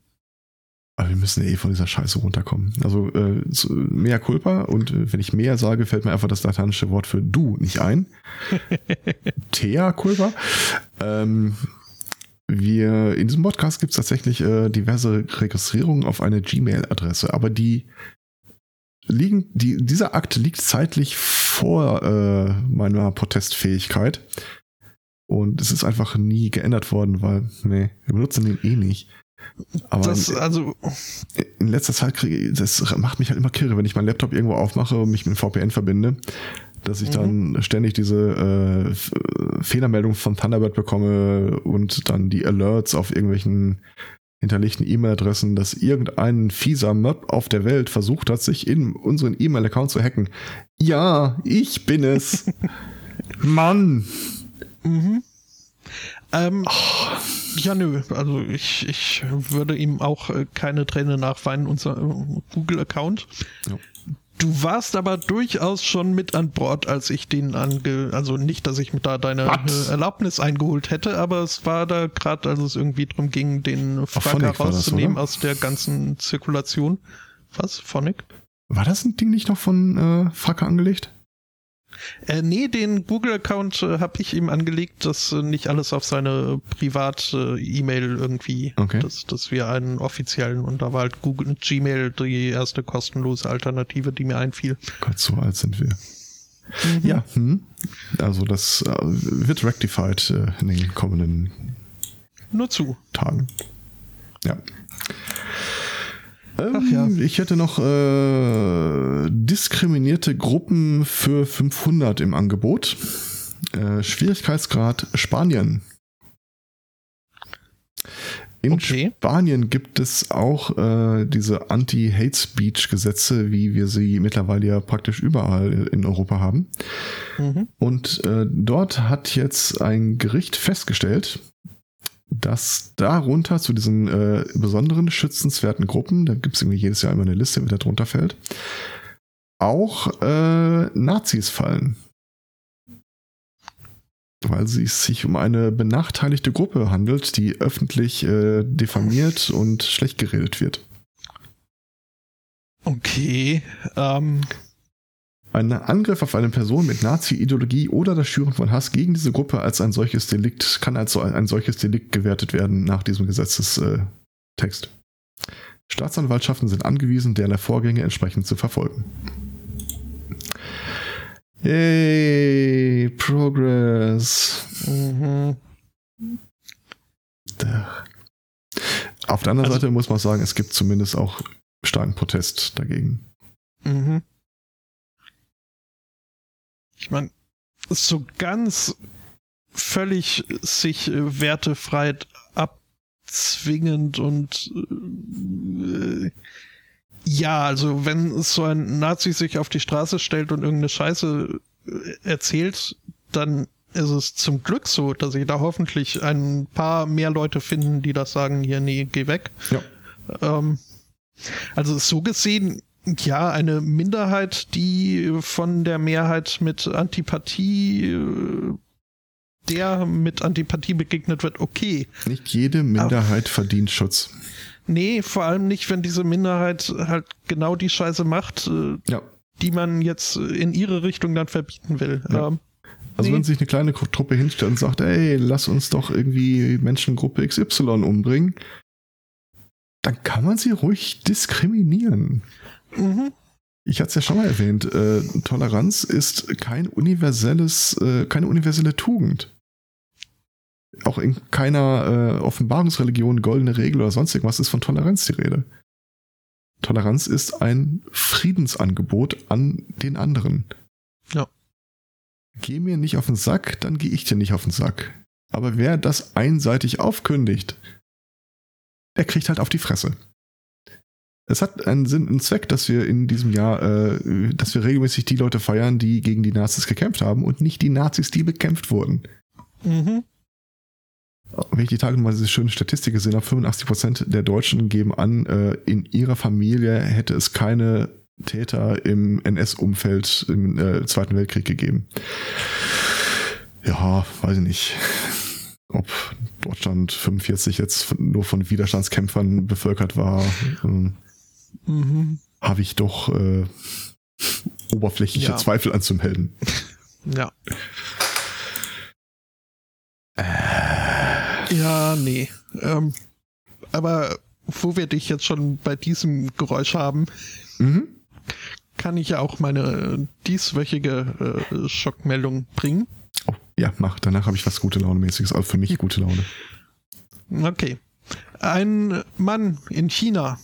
Aber wir müssen eh von dieser Scheiße runterkommen. Also äh, mehr Culpa und äh, wenn ich mehr sage, fällt mir einfach das lateinische Wort für du nicht ein. Thea Culpa. Ähm, wir in diesem Podcast gibt es tatsächlich äh, diverse Registrierungen auf eine Gmail-Adresse, aber die liegen, die, dieser Akt liegt zeitlich vor äh, meiner Protestfähigkeit. Und es ist einfach nie geändert worden, weil, nee, wir benutzen den eh nicht. Aber das, also in letzter Zeit kriege ich, das macht mich halt immer kirre, wenn ich meinen Laptop irgendwo aufmache und mich mit VPN verbinde, dass ich mhm. dann ständig diese äh, Fehlermeldungen von Thunderbird bekomme und dann die Alerts auf irgendwelchen hinterlegten E-Mail-Adressen, dass irgendein fieser Mob auf der Welt versucht hat, sich in unseren E-Mail-Account zu hacken. Ja, ich bin es. Mann. Mhm. Ähm, oh. Ja, nö. Also ich, ich würde ihm auch äh, keine Träne nachweinen, unser äh, Google-Account. Ja. Du warst aber durchaus schon mit an Bord, als ich den ange... Also nicht, dass ich da deine What? Äh, Erlaubnis eingeholt hätte, aber es war da gerade, als es irgendwie darum ging, den Fracker rauszunehmen das, aus der ganzen Zirkulation. Was? Phonic? War das ein Ding nicht noch von äh, Fracker angelegt? Äh, nee, den Google-Account äh, habe ich ihm angelegt, dass äh, nicht alles auf seine Privat-E-Mail irgendwie, okay. dass, dass wir einen offiziellen und da war halt Google Gmail die erste kostenlose Alternative, die mir einfiel. Gott, so alt sind wir. Mhm. Ja, hm. also das äh, wird rectified äh, in den kommenden nur zu Tagen. Ja. Ähm, ja. Ich hätte noch äh, diskriminierte Gruppen für 500 im Angebot. Äh, Schwierigkeitsgrad Spanien. In okay. Spanien gibt es auch äh, diese Anti-Hate-Speech-Gesetze, wie wir sie mittlerweile ja praktisch überall in Europa haben. Mhm. Und äh, dort hat jetzt ein Gericht festgestellt, dass darunter zu diesen äh, besonderen schützenswerten Gruppen, da gibt es irgendwie jedes Jahr immer eine Liste, wer da drunter fällt, auch äh, Nazis fallen. Weil es sich um eine benachteiligte Gruppe handelt, die öffentlich äh, diffamiert und schlecht geredet wird. Okay. Ähm, ein Angriff auf eine Person mit Nazi-Ideologie oder das Schüren von Hass gegen diese Gruppe als ein solches Delikt kann als ein solches Delikt gewertet werden nach diesem Gesetzestext. Staatsanwaltschaften sind angewiesen, derlei Vorgänge entsprechend zu verfolgen. Yay, Progress. Mhm. Auf der anderen Also- Seite muss man sagen, es gibt zumindest auch starken Protest dagegen. Mhm. Ich meine, so ganz völlig sich äh, Wertefreiheit abzwingend und äh, ja, also wenn so ein Nazi sich auf die Straße stellt und irgendeine Scheiße äh, erzählt, dann ist es zum Glück so, dass sich da hoffentlich ein paar mehr Leute finden, die das sagen, hier, nee, geh weg. Ja. Ähm, also so gesehen, ja, eine Minderheit, die von der Mehrheit mit Antipathie, äh, der mit Antipathie begegnet wird, okay. Nicht jede Minderheit verdient Schutz. Nee, vor allem nicht, wenn diese Minderheit halt genau die Scheiße macht, äh, Ja. die man jetzt in ihre Richtung dann verbieten will. Ja. Ähm, Also Nee. wenn sich eine kleine Truppe hinstellt und sagt, ey, lass uns doch irgendwie Menschengruppe XY umbringen, dann kann man sie ruhig diskriminieren. Mhm. Ich hatte es ja schon mal erwähnt, äh, Toleranz ist kein universelles, äh, keine universelle Tugend. Auch in keiner äh, Offenbarungsreligion, goldene Regel oder sonst irgendwas ist von Toleranz die Rede. Toleranz ist ein Friedensangebot an den anderen. Ja. Geh mir nicht auf den Sack, dann gehe ich dir nicht auf den Sack. Aber wer das einseitig aufkündigt, der kriegt halt auf die Fresse. Es hat einen Sinn und Zweck, dass wir in diesem Jahr, äh, dass wir regelmäßig die Leute feiern, die gegen die Nazis gekämpft haben und nicht die Nazis, die bekämpft wurden. Mhm. Wenn ich die Tage mal diese schöne Statistik gesehen habe, 85% der Deutschen geben an, äh, in ihrer Familie hätte es keine Täter im NS-Umfeld im äh, Zweiten Weltkrieg gegeben. Ja, weiß ich nicht. Ob Deutschland 45 jetzt nur von Widerstandskämpfern bevölkert war, ähm, Mhm. habe ich doch äh, oberflächliche Ja. Zweifel anzumelden. Ja. Ja, nee. Ähm, aber wo wir dich jetzt schon bei diesem Geräusch haben, Mhm. kann ich ja auch meine dieswöchige äh, Schockmeldung bringen. Oh, ja, mach. Danach habe ich was gute Laune-mäßiges, also für mich gute Laune. Okay. Ein Mann in China,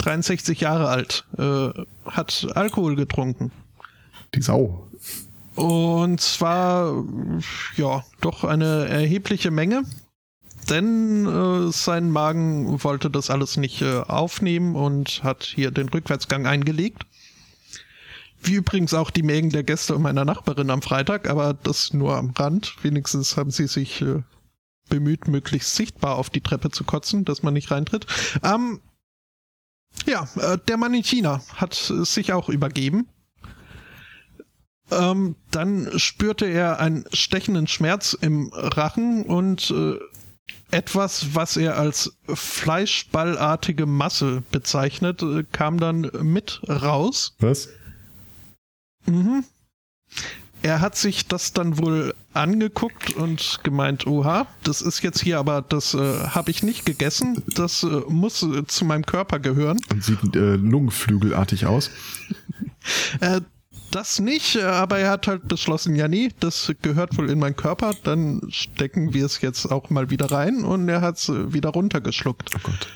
63 Jahre alt, äh, hat Alkohol getrunken. Die Sau. Und zwar, ja, doch eine erhebliche Menge. Denn äh, sein Magen wollte das alles nicht äh, aufnehmen und hat hier den Rückwärtsgang eingelegt. Wie übrigens auch die Mägen der Gäste und meiner Nachbarin am Freitag, aber das nur am Rand. Wenigstens haben sie sich äh, bemüht, möglichst sichtbar auf die Treppe zu kotzen, dass man nicht reintritt. Ähm, ja, äh, der Mann in China hat äh, sich auch übergeben. Ähm, dann spürte er einen stechenden Schmerz im Rachen und äh, etwas, was er als fleischballartige Masse bezeichnet, äh, kam dann mit raus. Was? Mhm. Er hat sich das dann wohl angeguckt und gemeint, oha, das ist jetzt hier, aber das äh, habe ich nicht gegessen, das äh, muss äh, zu meinem Körper gehören. Und sieht äh, lungenflügelartig aus. Äh, das nicht, äh, aber er hat halt beschlossen, ja nee, das gehört wohl in meinen Körper, dann stecken wir es jetzt auch mal wieder rein und er hat es wieder runtergeschluckt. Oh Gott.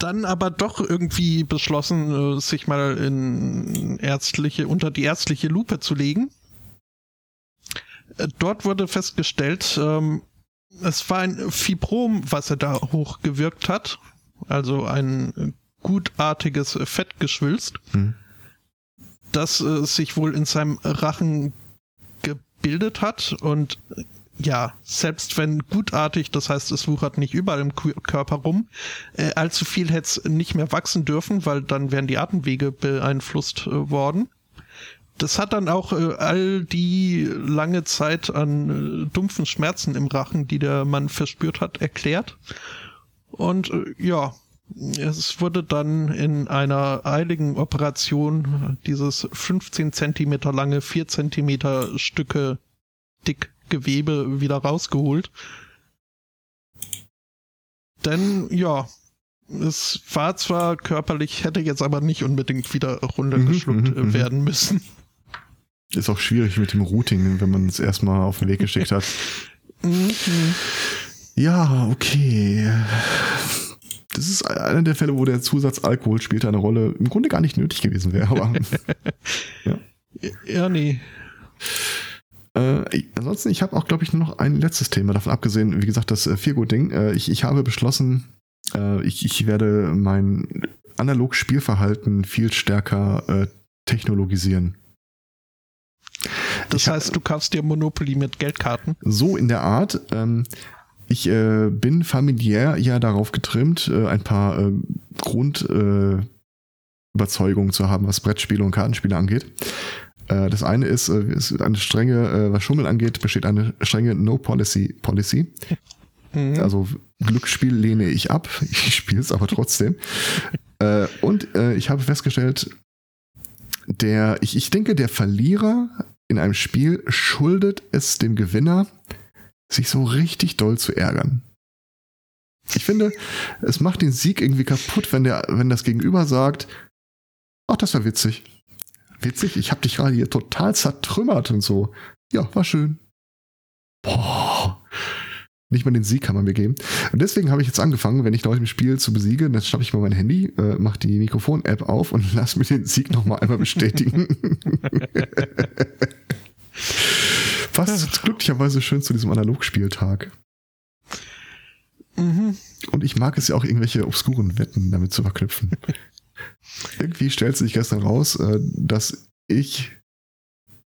Dann aber doch irgendwie beschlossen, äh, sich mal in ärztliche, unter die ärztliche Lupe zu legen. Äh, Dort wurde festgestellt, ähm, es war ein Fibrom, was er da hochgewirkt hat. Also ein gutartiges Fettgeschwülst. Hm. das äh, sich wohl in seinem Rachen gebildet hat und ja, selbst wenn gutartig, das heißt, es wuchert nicht überall im Körper rum, äh, allzu viel hätte es nicht mehr wachsen dürfen, weil dann wären die Atemwege beeinflusst äh, worden. Das hat dann auch äh, all die lange Zeit an äh, dumpfen Schmerzen im Rachen, die der Mann verspürt hat, erklärt. Und äh, ja, es wurde dann in einer eiligen Operation dieses 15 Zentimeter lange, 4 Zentimeter Stücke dick Gewebe wieder rausgeholt. Denn ja, es war zwar körperlich, hätte jetzt aber nicht unbedingt wieder runtergeschluckt Mhm, mhm, mhm. werden müssen. Ist auch schwierig mit dem Routing, wenn man es erstmal auf den Weg geschickt hat. Mhm. Ja, okay. Das ist einer der Fälle, wo der Zusatz Alkohol spielt eine Rolle, im Grunde gar nicht nötig gewesen wäre. Aber ja. ja, nee. Äh, ansonsten, ich habe auch, glaube ich, nur noch ein letztes Thema, davon abgesehen, wie gesagt, das äh, Viergut-Ding. Äh, ich, ich habe beschlossen, äh, ich, ich werde mein Analog-Spielverhalten viel stärker äh, technologisieren. Das ich heißt, du kaufst dir Monopoly mit Geldkarten? So in der Art. Ähm, ich äh, bin familiär ja darauf getrimmt, äh, ein paar äh, Grundüberzeugungen zu haben, was Brettspiele und Kartenspiele angeht. Äh, das eine ist, äh, ist eine strenge, äh, was Schummel angeht, besteht eine strenge No-Policy Policy. Mhm. Also Glücksspiel lehne ich ab, ich spiele es aber trotzdem. und ich habe festgestellt, der, ich, ich denke, der Verlierer in einem Spiel schuldet es dem Gewinner, sich so richtig doll zu ärgern. Ich finde, es macht den Sieg irgendwie kaputt, wenn der, wenn das Gegenüber sagt, ach, das war witzig witzig, ich habe dich gerade hier total zertrümmert und so. Ja, war schön. Boah. Nicht mal den Sieg kann man mir geben. Und deswegen habe ich jetzt angefangen, wenn ich Leute im Spiel zu besiegen, dann schnappe ich mal mein Handy, äh, mache die Mikrofon-App auf und lass mir den Sieg nochmal einmal bestätigen. Passt glücklicherweise schön zu diesem Analogspieltag. Mhm. Und ich mag es ja auch, irgendwelche obskuren Wetten damit zu verknüpfen. Irgendwie stellt sich gestern raus, äh, dass ich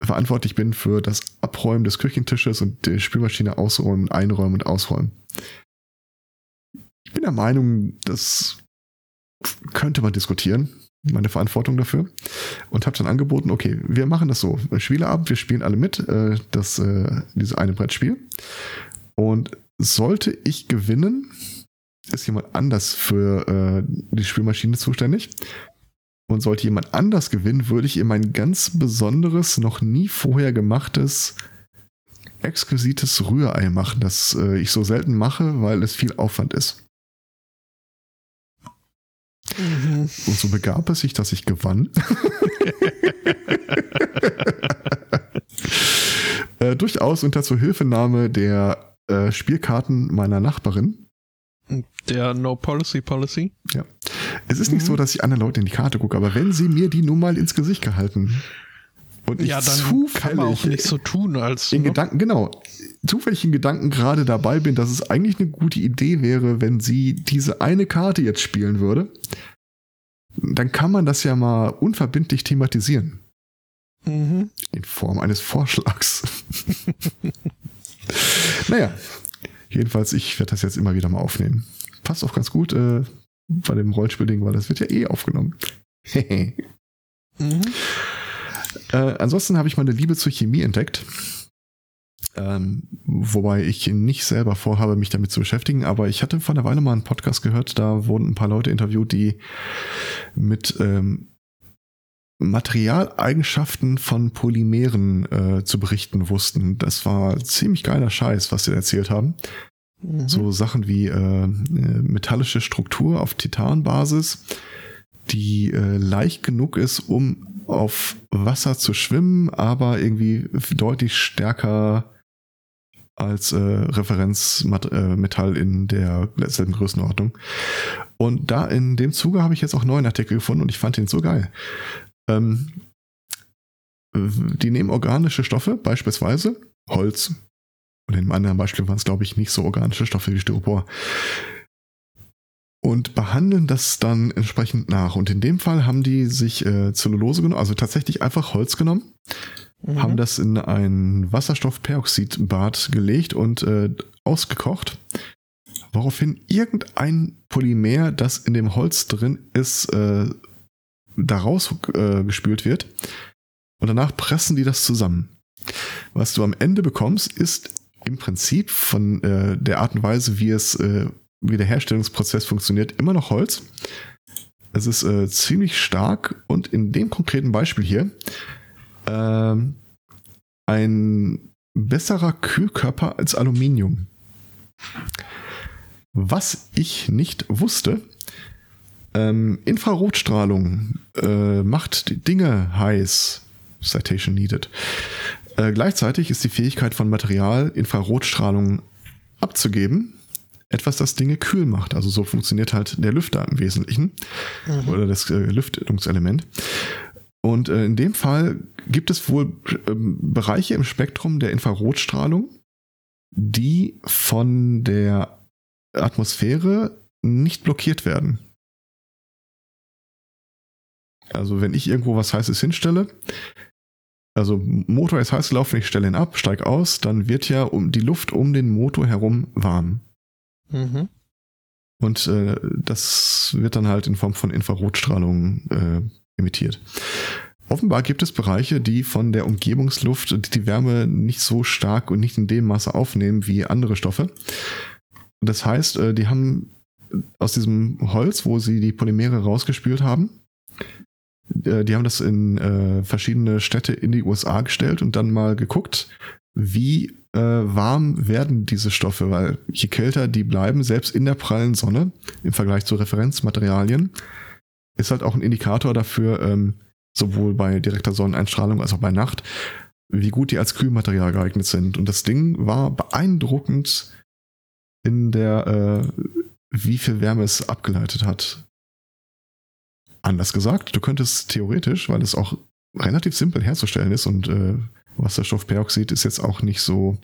verantwortlich bin für das Abräumen des Küchentisches und die Spülmaschine ausräumen, einräumen und ausräumen. Ich bin der Meinung, das könnte man diskutieren, meine Verantwortung dafür. Und habe dann angeboten, okay, wir machen das so. Spieleabend, wir spielen alle mit, äh, das, äh, dieses eine Brettspiel. Und sollte ich gewinnen, ist jemand anders für äh, die Spielmaschine zuständig. Und sollte jemand anders gewinnen, würde ich ihm ein ganz besonderes, noch nie vorher gemachtes, exquisites Rührei machen, das äh, ich so selten mache, weil es viel Aufwand ist. Mhm. Und so begab es sich, dass ich gewann. äh, durchaus unter Zuhilfenahme der äh, Spielkarten meiner Nachbarin. Der No Policy Policy? Ja. Es ist nicht so, mhm. dass ich anderen Leuten in die Karte gucke, aber wenn sie mir die nun mal ins Gesicht gehalten und ich ja, dann zufällig kann man auch nicht so tun, als in ne? Gedanken, genau, zufällig in Gedanken gerade dabei bin, dass es eigentlich eine gute Idee wäre, wenn sie diese eine Karte jetzt spielen würde, dann kann man das ja mal unverbindlich thematisieren. Mhm. In Form eines Vorschlags. naja, Jedenfalls, ich werde das jetzt immer wieder mal aufnehmen. Passt auch ganz gut äh, bei dem Rollspielding, weil das wird ja eh aufgenommen. mhm. äh, ansonsten habe ich meine Liebe zur Chemie entdeckt. Ähm, wobei ich nicht selber vorhabe, mich damit zu beschäftigen, aber ich hatte vor einer Weile mal einen Podcast gehört, da wurden ein paar Leute interviewt, die mit ähm, Materialeigenschaften von Polymeren äh, zu berichten wussten. Das war ziemlich geiler Scheiß, was sie erzählt haben. Mhm. So Sachen wie äh, metallische Struktur auf Titanbasis, die äh, leicht genug ist, um auf Wasser zu schwimmen, aber irgendwie deutlich stärker als äh, Referenzmetall äh, in derselben Größenordnung. Und da in dem Zuge habe ich jetzt auch neuen Artikel gefunden und ich fand den so geil. Ähm, die nehmen organische Stoffe, beispielsweise Holz. Und in einem anderen Beispiel waren es, glaube ich, nicht so organische Stoffe wie Styropor. Und behandeln das dann entsprechend nach. Und in dem Fall haben die sich äh, Zellulose genommen, also tatsächlich einfach Holz genommen, mhm. haben das in ein Wasserstoffperoxidbad gelegt und äh, ausgekocht. Woraufhin irgendein Polymer, das in dem Holz drin ist, äh, daraus äh, gespült wird. Und danach pressen die das zusammen. Was du am Ende bekommst, ist im Prinzip von äh, der Art und Weise, wie es, äh, wie der Herstellungsprozess funktioniert, immer noch Holz. Es ist äh, ziemlich stark und in dem konkreten Beispiel hier äh, ein besserer Kühlkörper als Aluminium. Was ich nicht wusste, ähm, Infrarotstrahlung äh, macht Dinge heiß. Citation needed. Äh, gleichzeitig ist die Fähigkeit von Material, Infrarotstrahlung abzugeben, etwas, das Dinge kühl macht. Also so funktioniert halt der Lüfter im Wesentlichen mhm. oder das äh, Lüftungselement. Und äh, in dem Fall gibt es wohl äh, Bereiche im Spektrum der Infrarotstrahlung, die von der Atmosphäre nicht blockiert werden. Also wenn ich irgendwo was Heißes hinstelle, also Motor ist heiß gelaufen, ich stelle ihn ab, steige aus, dann wird ja um die Luft um den Motor herum warm. Mhm. Und äh, das wird dann halt in Form von Infrarotstrahlung äh, emittiert. Offenbar gibt es Bereiche, die von der Umgebungsluft die Wärme nicht so stark und nicht in dem Maße aufnehmen wie andere Stoffe. Das heißt, äh, die haben aus diesem Holz, wo sie die Polymere rausgespült haben, äh, die haben das in äh, verschiedene Städte in die USA gestellt und dann mal geguckt, wie äh, warm werden diese Stoffe, weil je kälter die bleiben, selbst in der prallen Sonne im Vergleich zu Referenzmaterialien, ist halt auch ein Indikator dafür, ähm, sowohl bei direkter Sonneneinstrahlung als auch bei Nacht, wie gut die als Kühlmaterial geeignet sind. Und das Ding war beeindruckend in der, äh, wie viel Wärme es abgeleitet hat. Anders gesagt, du könntest theoretisch, weil es auch relativ simpel herzustellen ist und äh, Wasserstoffperoxid ist jetzt auch nicht so.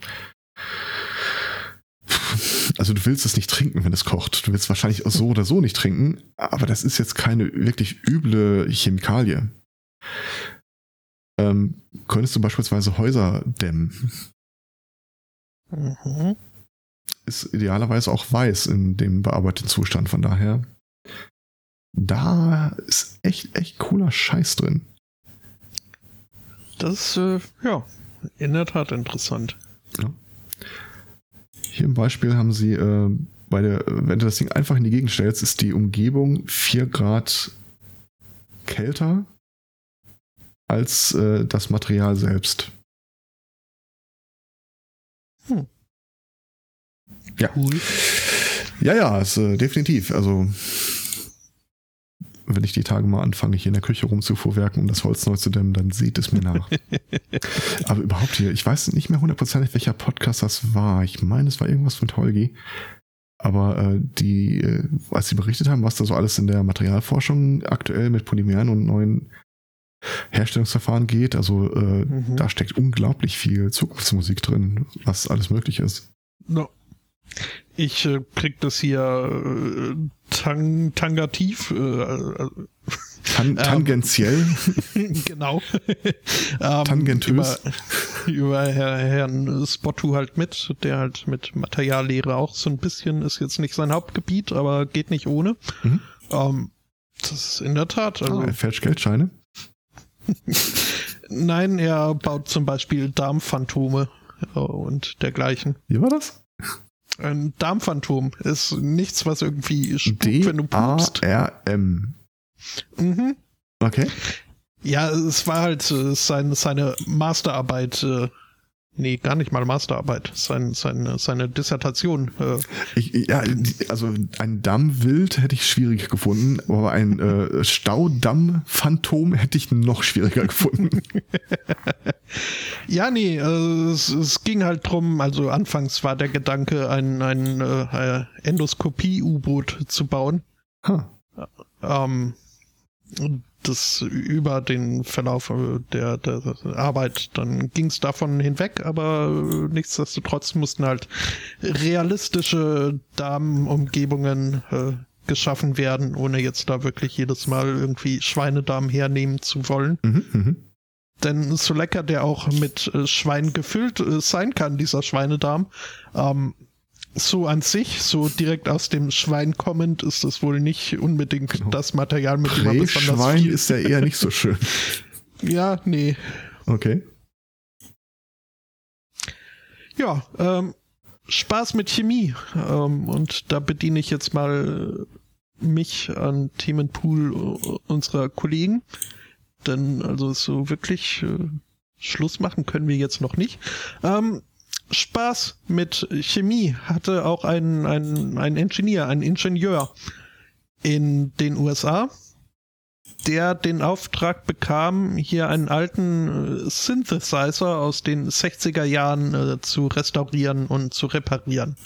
Also du willst es nicht trinken, wenn es kocht. Du willst wahrscheinlich so oder so nicht trinken, aber das ist jetzt keine wirklich üble Chemikalie. Ähm, könntest du beispielsweise Häuser dämmen. Mhm. Ist idealerweise auch weiß in dem bearbeiteten Zustand, von daher. Da ist echt, echt cooler Scheiß drin. Das ist, äh, ja, in der Tat interessant. Ja. Hier im Beispiel haben sie äh, bei der, wenn du das Ding einfach in die Gegend stellst, ist die Umgebung 4 Grad kälter als äh, das Material selbst. Hm. Ja. Cool. Ja, ja, ist, äh, definitiv. Also wenn ich die Tage mal anfange, hier in der Küche rumzufuhrwerken, um das Holz neu zu dämmen, dann sieht es mir nach. Aber überhaupt hier, ich weiß nicht mehr hundertprozentig, welcher Podcast das war. Ich meine, es war irgendwas von Tolgi. Aber äh, die, äh, als sie berichtet haben, was da so alles in der Materialforschung aktuell mit Polymeren und neuen Herstellungsverfahren geht, also äh, mhm. da steckt unglaublich viel Zukunftsmusik drin, was alles möglich ist. No. Ich äh, krieg das hier äh, tang tangativ. Äh, äh Tan ähm, tangentiell. genau. ähm, Tangentös. Über, über Herr, Herrn Spottu halt mit, der halt mit Materiallehre auch so ein bisschen, ist jetzt nicht sein Hauptgebiet, aber geht nicht ohne. Mhm. Ähm, das ist in der Tat. Also, ah, er fälscht Geldscheine. Nein, er baut zum Beispiel Darmphantome äh, und dergleichen. Wie war das? Ein Darmphantom ist nichts, was irgendwie spukt, wenn du pupst. A-R-M. Mhm. Okay. Ja, es war halt äh, sein, seine Masterarbeit äh, Nee, gar nicht mal Masterarbeit, sein, seine, seine Dissertation. Äh. Ich, ja, also ein Dammwild hätte ich schwierig gefunden, aber ein äh, Staudamm-Phantom hätte ich noch schwieriger gefunden. ja, nee, äh, es, es, ging halt drum, also anfangs war der Gedanke, ein, ein äh, Endoskopie-U-Boot zu bauen. Huh. Ähm, das über den Verlauf der, der Arbeit, dann ging es davon hinweg, aber nichtsdestotrotz mussten halt realistische Damenumgebungen äh, geschaffen werden, ohne jetzt da wirklich jedes Mal irgendwie Schweinedarm hernehmen zu wollen. Mhm, mh. Denn so lecker der auch mit äh, Schwein gefüllt äh, sein kann, dieser Schweinedarm, ähm, so an sich, so direkt aus dem Schwein kommend, ist das wohl nicht unbedingt genau. das Material, mit dem man besonders Schwein viel ist ja eher nicht so schön. ja, nee. Okay. Ja, ähm, Spaß mit Chemie. Ähm, und da bediene ich jetzt mal mich an Themenpool unserer Kollegen. Denn also so wirklich äh, Schluss machen können wir jetzt noch nicht. Ähm, Spaß mit Chemie hatte auch ein, ein, ein Ingenieur, ein Ingenieur in den USA, der den Auftrag bekam, hier einen alten äh, Synthesizer aus den 60er Jahren äh, zu restaurieren und zu reparieren.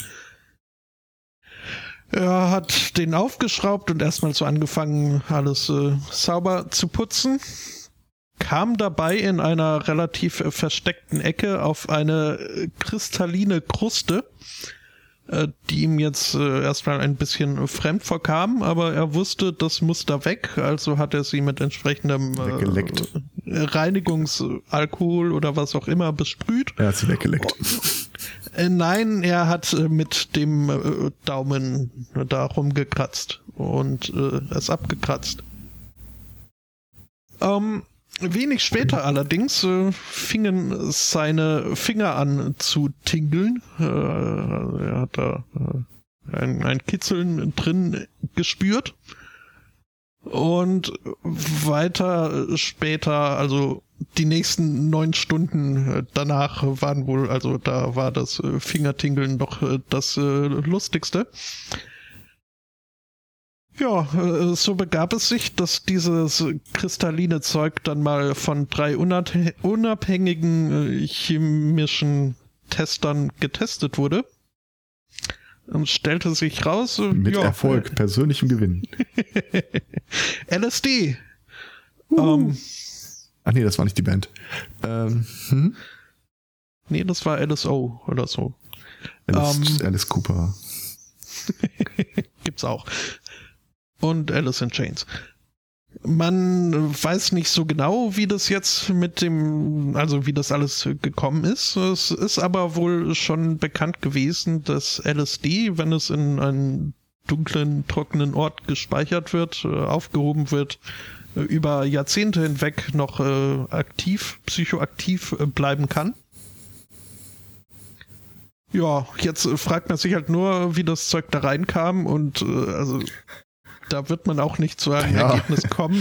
Er hat den aufgeschraubt und erstmal so angefangen, alles äh, sauber zu putzen. Kam dabei in einer relativ versteckten Ecke auf eine kristalline Kruste, äh, die ihm jetzt äh, erstmal ein bisschen fremd vorkam, aber er wusste, das muss da weg, also hat er sie mit entsprechendem Weggeleckt. äh, Reinigungsalkohol oder was auch immer besprüht. Er hat sie weggeleckt. Nein, er hat mit dem Daumen da rumgekratzt und es abgekratzt. Ähm, wenig später allerdings äh, fingen seine Finger an zu tingeln. Äh, er hat da äh, ein, ein Kitzeln drin gespürt. Und weiter später, also die nächsten neun Stunden danach waren wohl, also da war das äh, Fingertingeln doch äh, das äh, Lustigste. Ja, äh, so begab es sich, dass dieses kristalline Zeug dann mal von drei unabhä- unabhängigen äh, chemischen Testern getestet wurde. Und stellte sich raus, äh, Mit ja, Erfolg, persönlichem Gewinn. LSD. Uh. Ähm, Ach nee, das war nicht die Band. Ähm, hm? nee, das war LSO oder so. Alice, Ähm. Alice Cooper. Gibt's auch. Und Alice in Chains. Man weiß nicht so genau, wie das jetzt mit dem, also wie das alles gekommen ist. Es ist aber wohl schon bekannt gewesen, dass LSD, wenn es in einen dunklen, trockenen Ort gespeichert wird, äh, aufgehoben wird, äh, über Jahrzehnte hinweg noch äh, aktiv, psychoaktiv bleiben kann. Ja, jetzt fragt man sich halt nur, wie das Zeug da reinkam und also da wird man auch nicht zu einem Ja. Ergebnis kommen.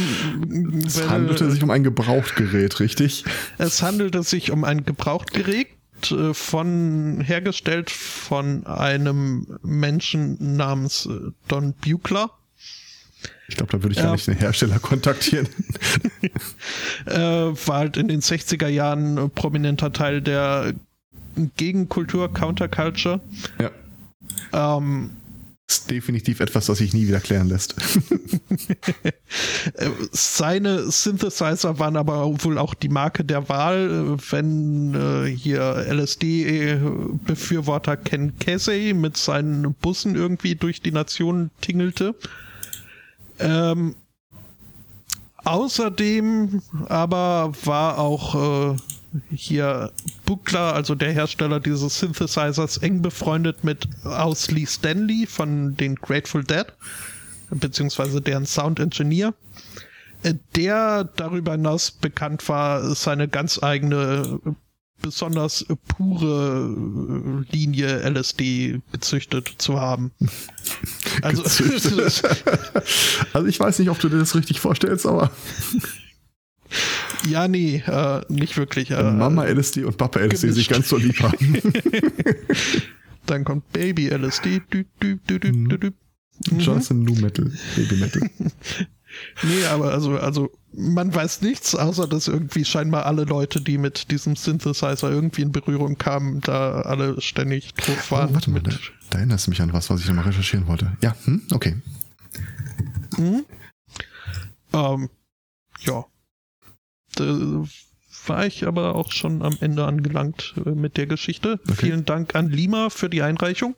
Es handelte sich um ein Gebrauchtgerät, richtig? es handelte sich um ein Gebrauchtgerät äh, von hergestellt von einem Menschen namens äh, Don Buchler. Ich glaube, da würde ich Ja. gar nicht den Hersteller kontaktieren. Äh, war halt in den 60er Jahren prominenter Teil der Gegenkultur, Counterculture. ja. Ähm, Ist definitiv etwas, das sich nie wieder klären lässt. Äh, Seine Synthesizer waren aber wohl auch die Marke der Wahl, äh, wenn äh, hier LSD-Befürworter Ken Casey mit seinen Bussen irgendwie durch die Nation tingelte. Ähm, außerdem aber war auch äh, hier Buckler, also der Hersteller dieses Synthesizers, eng befreundet mit aus Lee Stanley von den Grateful Dead beziehungsweise deren Sound Engineer, äh, der darüber hinaus bekannt war, seine ganz eigene, besonders pure äh, Linie LSD gezüchtet zu haben. Also, also ich weiß nicht, ob du dir das richtig vorstellst, aber ja, nee, äh, nicht wirklich. Äh, Mama LSD und Papa LSD sich gemischt. ganz so lieb haben. Dann kommt Baby LSD. Dü, dü, dü, dü, dü, dü. Mhm. Johnson Nu Metal, Baby Metal. Nee, aber also, also man weiß nichts, außer dass irgendwie scheinbar alle Leute, die mit diesem Synthesizer irgendwie in Berührung kamen, da alle ständig drauf waren. Oh, warte mal, da, da erinnerst du mich an was, was ich nochmal recherchieren wollte. Ja, hm? okay. Hm? Ähm, ja. Da war ich aber auch schon am Ende angelangt äh, mit der Geschichte. Okay. Vielen Dank an Lima für die Einreichung.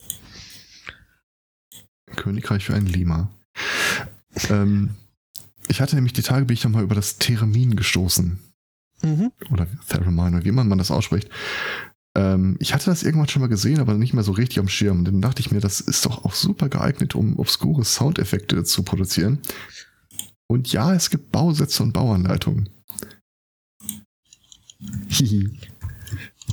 Königreich für ein Lima. ähm, ich hatte nämlich die Tage, bin ich nochmal über das Theramin gestoßen. Mhm. Oder Theremin, oder wie immer man das ausspricht. Ähm, ich hatte das irgendwann schon mal gesehen, aber nicht mehr so richtig am Schirm. Dann dachte ich mir, das ist doch auch super geeignet, um obskure Soundeffekte zu produzieren. Und ja, es gibt Bausätze und Bauanleitungen.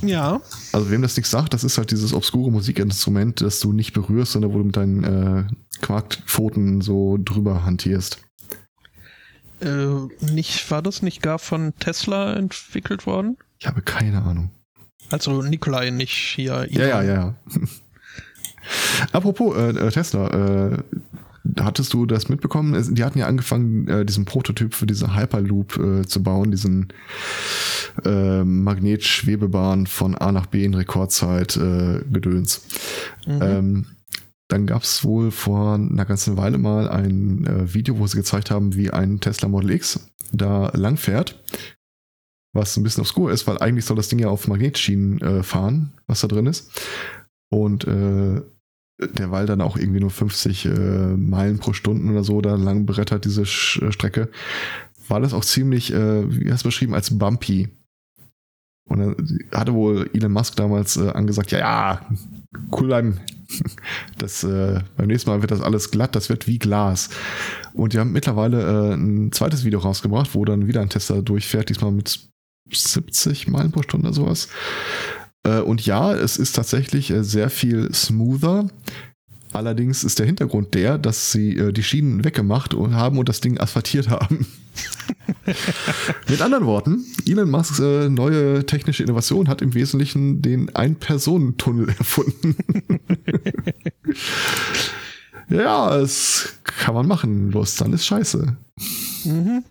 Ja, Also wem das nichts sagt, das ist halt dieses obskure Musikinstrument, das du nicht berührst, sondern wo du mit deinen äh, Quarkpfoten so drüber hantierst. äh, nicht, war das nicht gar von Tesla entwickelt worden? Ich habe keine Ahnung. Also Nikolai, nicht hier. Ja, ja, Elon. ja, ja. Apropos äh, äh, Tesla, äh, hattest du das mitbekommen? Die hatten ja angefangen, äh, diesen Prototyp für diese Hyperloop äh, zu bauen, diesen äh, Magnetschwebebahn von A nach B in Rekordzeit äh, Gedöns. Mhm. Ähm, dann gab es wohl vor einer ganzen Weile mal ein äh, Video, wo sie gezeigt haben, wie ein Tesla Model X da lang fährt. Was ein bisschen obskur ist, weil eigentlich soll das Ding ja auf Magnetschienen äh, fahren, was da drin ist. Und äh, derweil dann auch irgendwie nur 50 äh, Meilen pro Stunde oder so da lang brettert, diese Sch äh, Strecke, war das auch ziemlich, äh, wie hast du beschrieben, als bumpy. Und dann hatte wohl Elon Musk damals äh, angesagt, ja, ja, cool bleiben. Das, äh, beim nächsten Mal wird das alles glatt, das wird wie Glas. Und die haben mittlerweile äh, ein zweites Video rausgebracht, wo dann wieder ein Tester durchfährt, diesmal mit 70 Meilen pro Stunde sowas. Äh, und ja, es ist tatsächlich äh, sehr viel smoother. Allerdings ist der Hintergrund der, dass sie äh, die Schienen weggemacht haben und das Ding asphaltiert haben. Mit anderen Worten, Elon Musks neue technische Innovation hat im Wesentlichen den Ein-Personen-Tunnel erfunden. ja, es kann man machen. Los, dann ist scheiße. Mhm.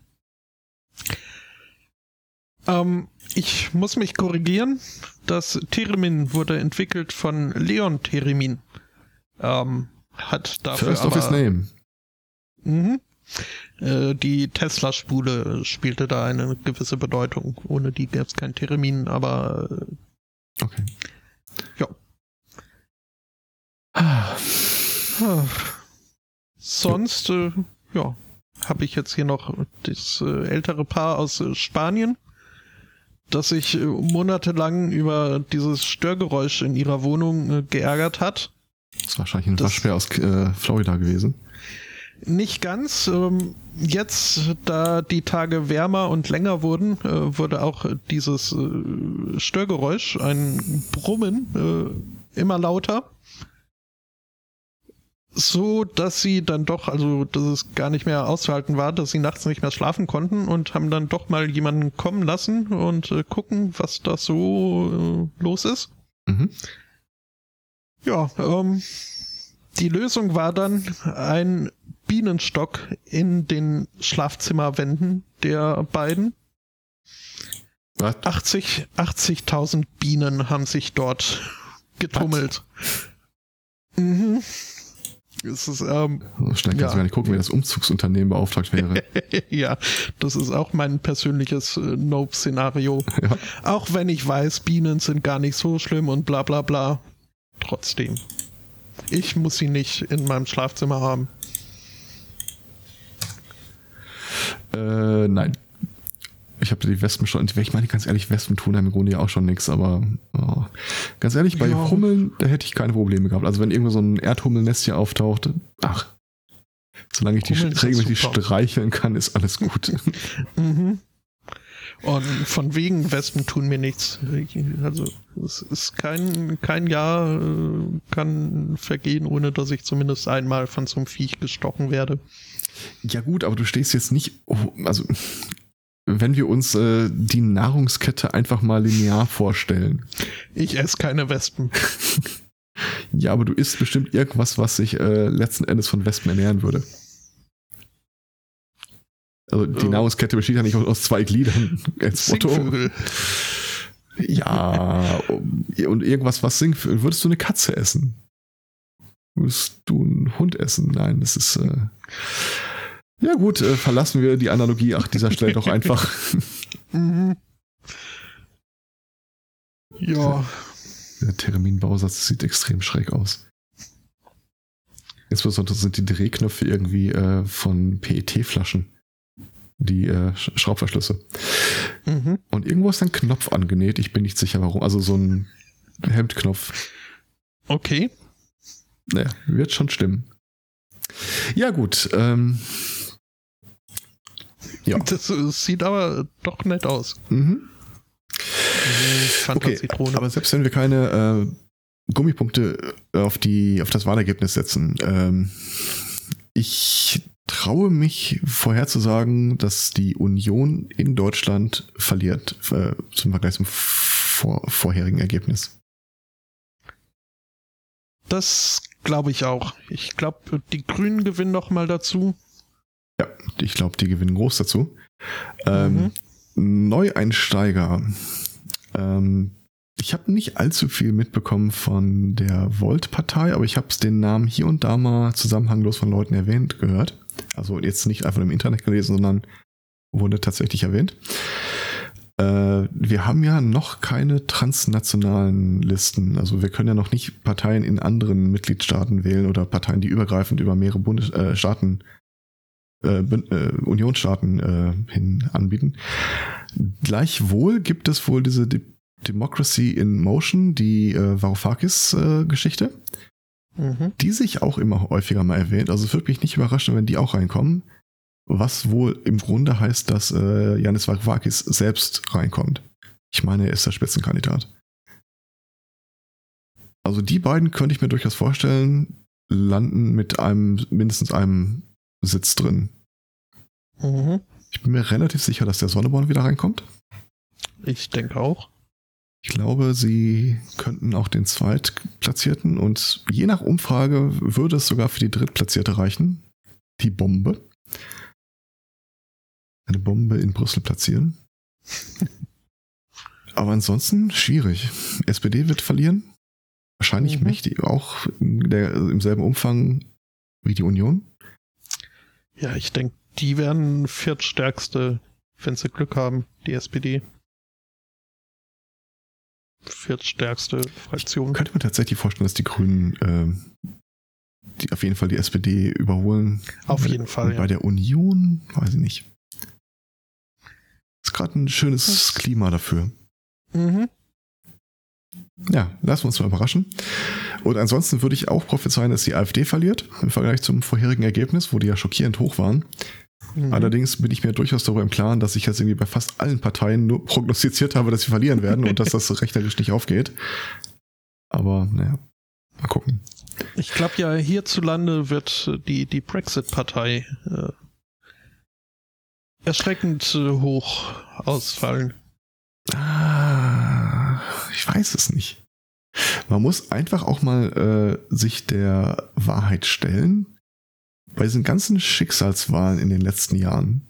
Ähm, ich muss mich korrigieren. Das Theremin wurde entwickelt von Leon Theremin. Ähm, hat dafür First aber, of his name. Mhm. Äh, die Tesla-Spule spielte da eine gewisse Bedeutung. Ohne die gäbe es kein Theremin, aber äh, okay. Ja. Ah. Sonst, äh, ja, habe ich jetzt hier noch das äh, ältere Paar aus äh, Spanien das sich äh, monatelang über dieses Störgeräusch in ihrer Wohnung äh, geärgert hat. Das ist wahrscheinlich ein das Waschbär aus äh, Florida gewesen. Nicht ganz. Ähm, jetzt, da die Tage wärmer und länger wurden, wurde auch dieses Störgeräusch, ein Brummen, immer lauter so, dass sie dann doch, also dass es gar nicht mehr auszuhalten war, dass sie nachts nicht mehr schlafen konnten und haben dann doch mal jemanden kommen lassen und äh, gucken, was da so äh, los ist. Mhm. Ja, ähm, die Lösung war dann ein Bienenstock in den Schlafzimmerwänden der beiden. Was? 80, 80.000 Bienen haben sich dort getummelt. Was? Mhm. Es ist, ähm, so schnell kannst ja. du gar nicht gucken, wie das Umzugsunternehmen beauftragt wäre. ja, das ist auch mein persönliches äh, Nope-Szenario. Ja. Auch wenn ich weiß, Bienen sind gar nicht so schlimm und bla bla bla. Trotzdem. Ich muss sie nicht in meinem Schlafzimmer haben. Äh, nein ich habe die Wespen schon, ich meine ganz ehrlich, Wespen tun im Grunde ja auch schon nichts, aber oh. ganz ehrlich, bei ja. Hummeln, da hätte ich keine Probleme gehabt. Also wenn irgendwo so ein Erdhummelnest hier auftaucht, ach, solange ich die regelmäßig streicheln kann, ist alles gut. mhm. Und von wegen Wespen tun mir nichts. Also es ist kein, kein Jahr äh, kann vergehen, ohne dass ich zumindest einmal von so einem Viech gestochen werde. Ja gut, aber du stehst jetzt nicht, also wenn wir uns äh, die Nahrungskette einfach mal linear vorstellen. Ich esse keine Wespen. ja, aber du isst bestimmt irgendwas, was sich äh, letzten Endes von Wespen ernähren würde. Also die oh. Nahrungskette besteht ja nicht aus zwei Gliedern. Singvögel. Ja, und irgendwas, was singt. Würdest du eine Katze essen? Würdest du einen Hund essen? Nein, das ist. Äh, ja gut, äh, verlassen wir die Analogie an dieser Stelle doch einfach. mhm. Ja. Der Terminbausatz sieht extrem schräg aus. Insbesondere sind die Drehknöpfe irgendwie äh, von PET-Flaschen. Die äh, Schraubverschlüsse. Mhm. Und irgendwo ist ein Knopf angenäht. Ich bin nicht sicher warum. Also so ein Hemdknopf. Okay. Naja, wird schon stimmen. Ja, gut. Ähm, ja. Das, das sieht aber doch nett aus. Mhm. Okay, aber selbst wenn wir keine äh, Gummipunkte auf, die, auf das Wahlergebnis setzen, ähm, ich traue mich vorherzusagen, dass die Union in Deutschland verliert äh, zum Vergleich zum vor, vorherigen Ergebnis. Das glaube ich auch. Ich glaube, die Grünen gewinnen noch mal dazu. Ja, ich glaube, die gewinnen groß dazu. Ähm, mhm. Neueinsteiger. Ähm, Ich habe nicht allzu viel mitbekommen von der Volt-Partei, aber ich habe den Namen hier und da mal zusammenhanglos von Leuten erwähnt gehört. Also jetzt nicht einfach im Internet gelesen, sondern wurde tatsächlich erwähnt. Äh, wir haben ja noch keine transnationalen Listen. Also wir können ja noch nicht Parteien in anderen Mitgliedstaaten wählen oder Parteien, die übergreifend über mehrere Bundesstaaten, äh, äh, Unionsstaaten äh, hin anbieten. Gleichwohl gibt es wohl diese De Democracy in Motion, die äh, Varoufakis-Geschichte, mhm. die sich auch immer häufiger mal erwähnt. Also es würde mich nicht überraschen, wenn die auch reinkommen. Was wohl im Grunde heißt, dass äh, Janis Varoufakis selbst reinkommt. Ich meine, er ist der Spitzenkandidat. Also die beiden könnte ich mir durchaus vorstellen, landen mit einem, mindestens einem Sitz drin. Mhm. Ich bin mir relativ sicher, dass der Sonneborn wieder reinkommt. Ich denke auch. Ich glaube, sie könnten auch den Zweitplatzierten und je nach Umfrage würde es sogar für die Drittplatzierte reichen. Die Bombe. Eine Bombe in Brüssel platzieren. Aber ansonsten schwierig. SPD wird verlieren. Wahrscheinlich mhm. mächtig, auch der, im selben Umfang wie die Union. Ja, ich denke, die werden viertstärkste, wenn sie Glück haben, die SPD viertstärkste Fraktion. Ich könnte mir tatsächlich vorstellen, dass die Grünen äh, die auf jeden Fall die SPD überholen. Auf jeden Fall. Bei ja. der Union, weiß ich nicht. Ist gerade ein schönes das Klima dafür. Mhm. Ja, lassen wir uns mal überraschen. Und ansonsten würde ich auch prophezeien, dass die AfD verliert im Vergleich zum vorherigen Ergebnis, wo die ja schockierend hoch waren. Mhm. Allerdings bin ich mir durchaus darüber im Klaren, dass ich jetzt irgendwie bei fast allen Parteien nur prognostiziert habe, dass sie verlieren werden und dass das rechnerisch nicht aufgeht. Aber naja, mal gucken. Ich glaube ja, hierzulande wird die, die Brexit-Partei äh, erschreckend äh, hoch ausfallen. Ah, ich weiß es nicht. Man muss einfach auch mal äh, sich der Wahrheit stellen bei diesen ganzen Schicksalswahlen in den letzten Jahren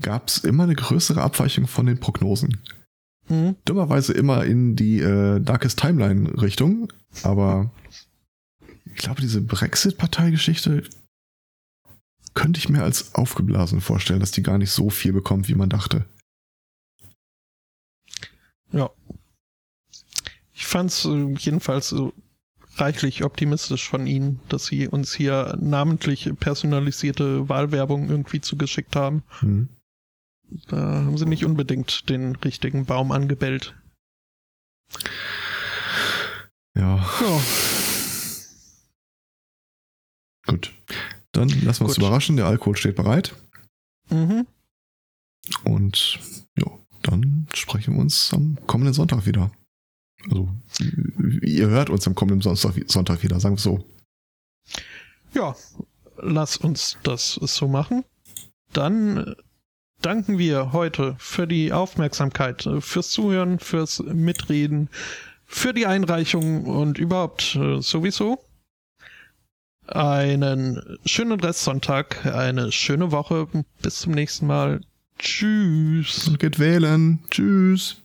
gab es immer eine größere Abweichung von den Prognosen. Mhm. Dummerweise immer in die äh, Darkest Timeline-Richtung, aber ich glaube, diese Brexit-Parteigeschichte könnte ich mir als aufgeblasen vorstellen, dass die gar nicht so viel bekommt, wie man dachte. Ja. Ich fand es äh, jedenfalls reichlich optimistisch von Ihnen, dass Sie uns hier namentlich personalisierte Wahlwerbung irgendwie zugeschickt haben. Hm. Da haben Sie nicht unbedingt den richtigen Baum angebellt. Ja. ja. Gut. Dann lassen wir uns überraschen. Der Alkohol steht bereit. Mhm. Und ja, dann sprechen wir uns am kommenden Sonntag wieder. Also, ihr hört uns am kommenden Sonntag, Sonntag wieder, sagen wir so. Ja, lass uns das so machen. Dann danken wir heute für die Aufmerksamkeit, fürs Zuhören, fürs Mitreden, für die Einreichung und überhaupt äh, sowieso. Einen schönen Restsonntag, eine schöne Woche. Bis zum nächsten Mal. Tschüss. Und geht wählen. Tschüss.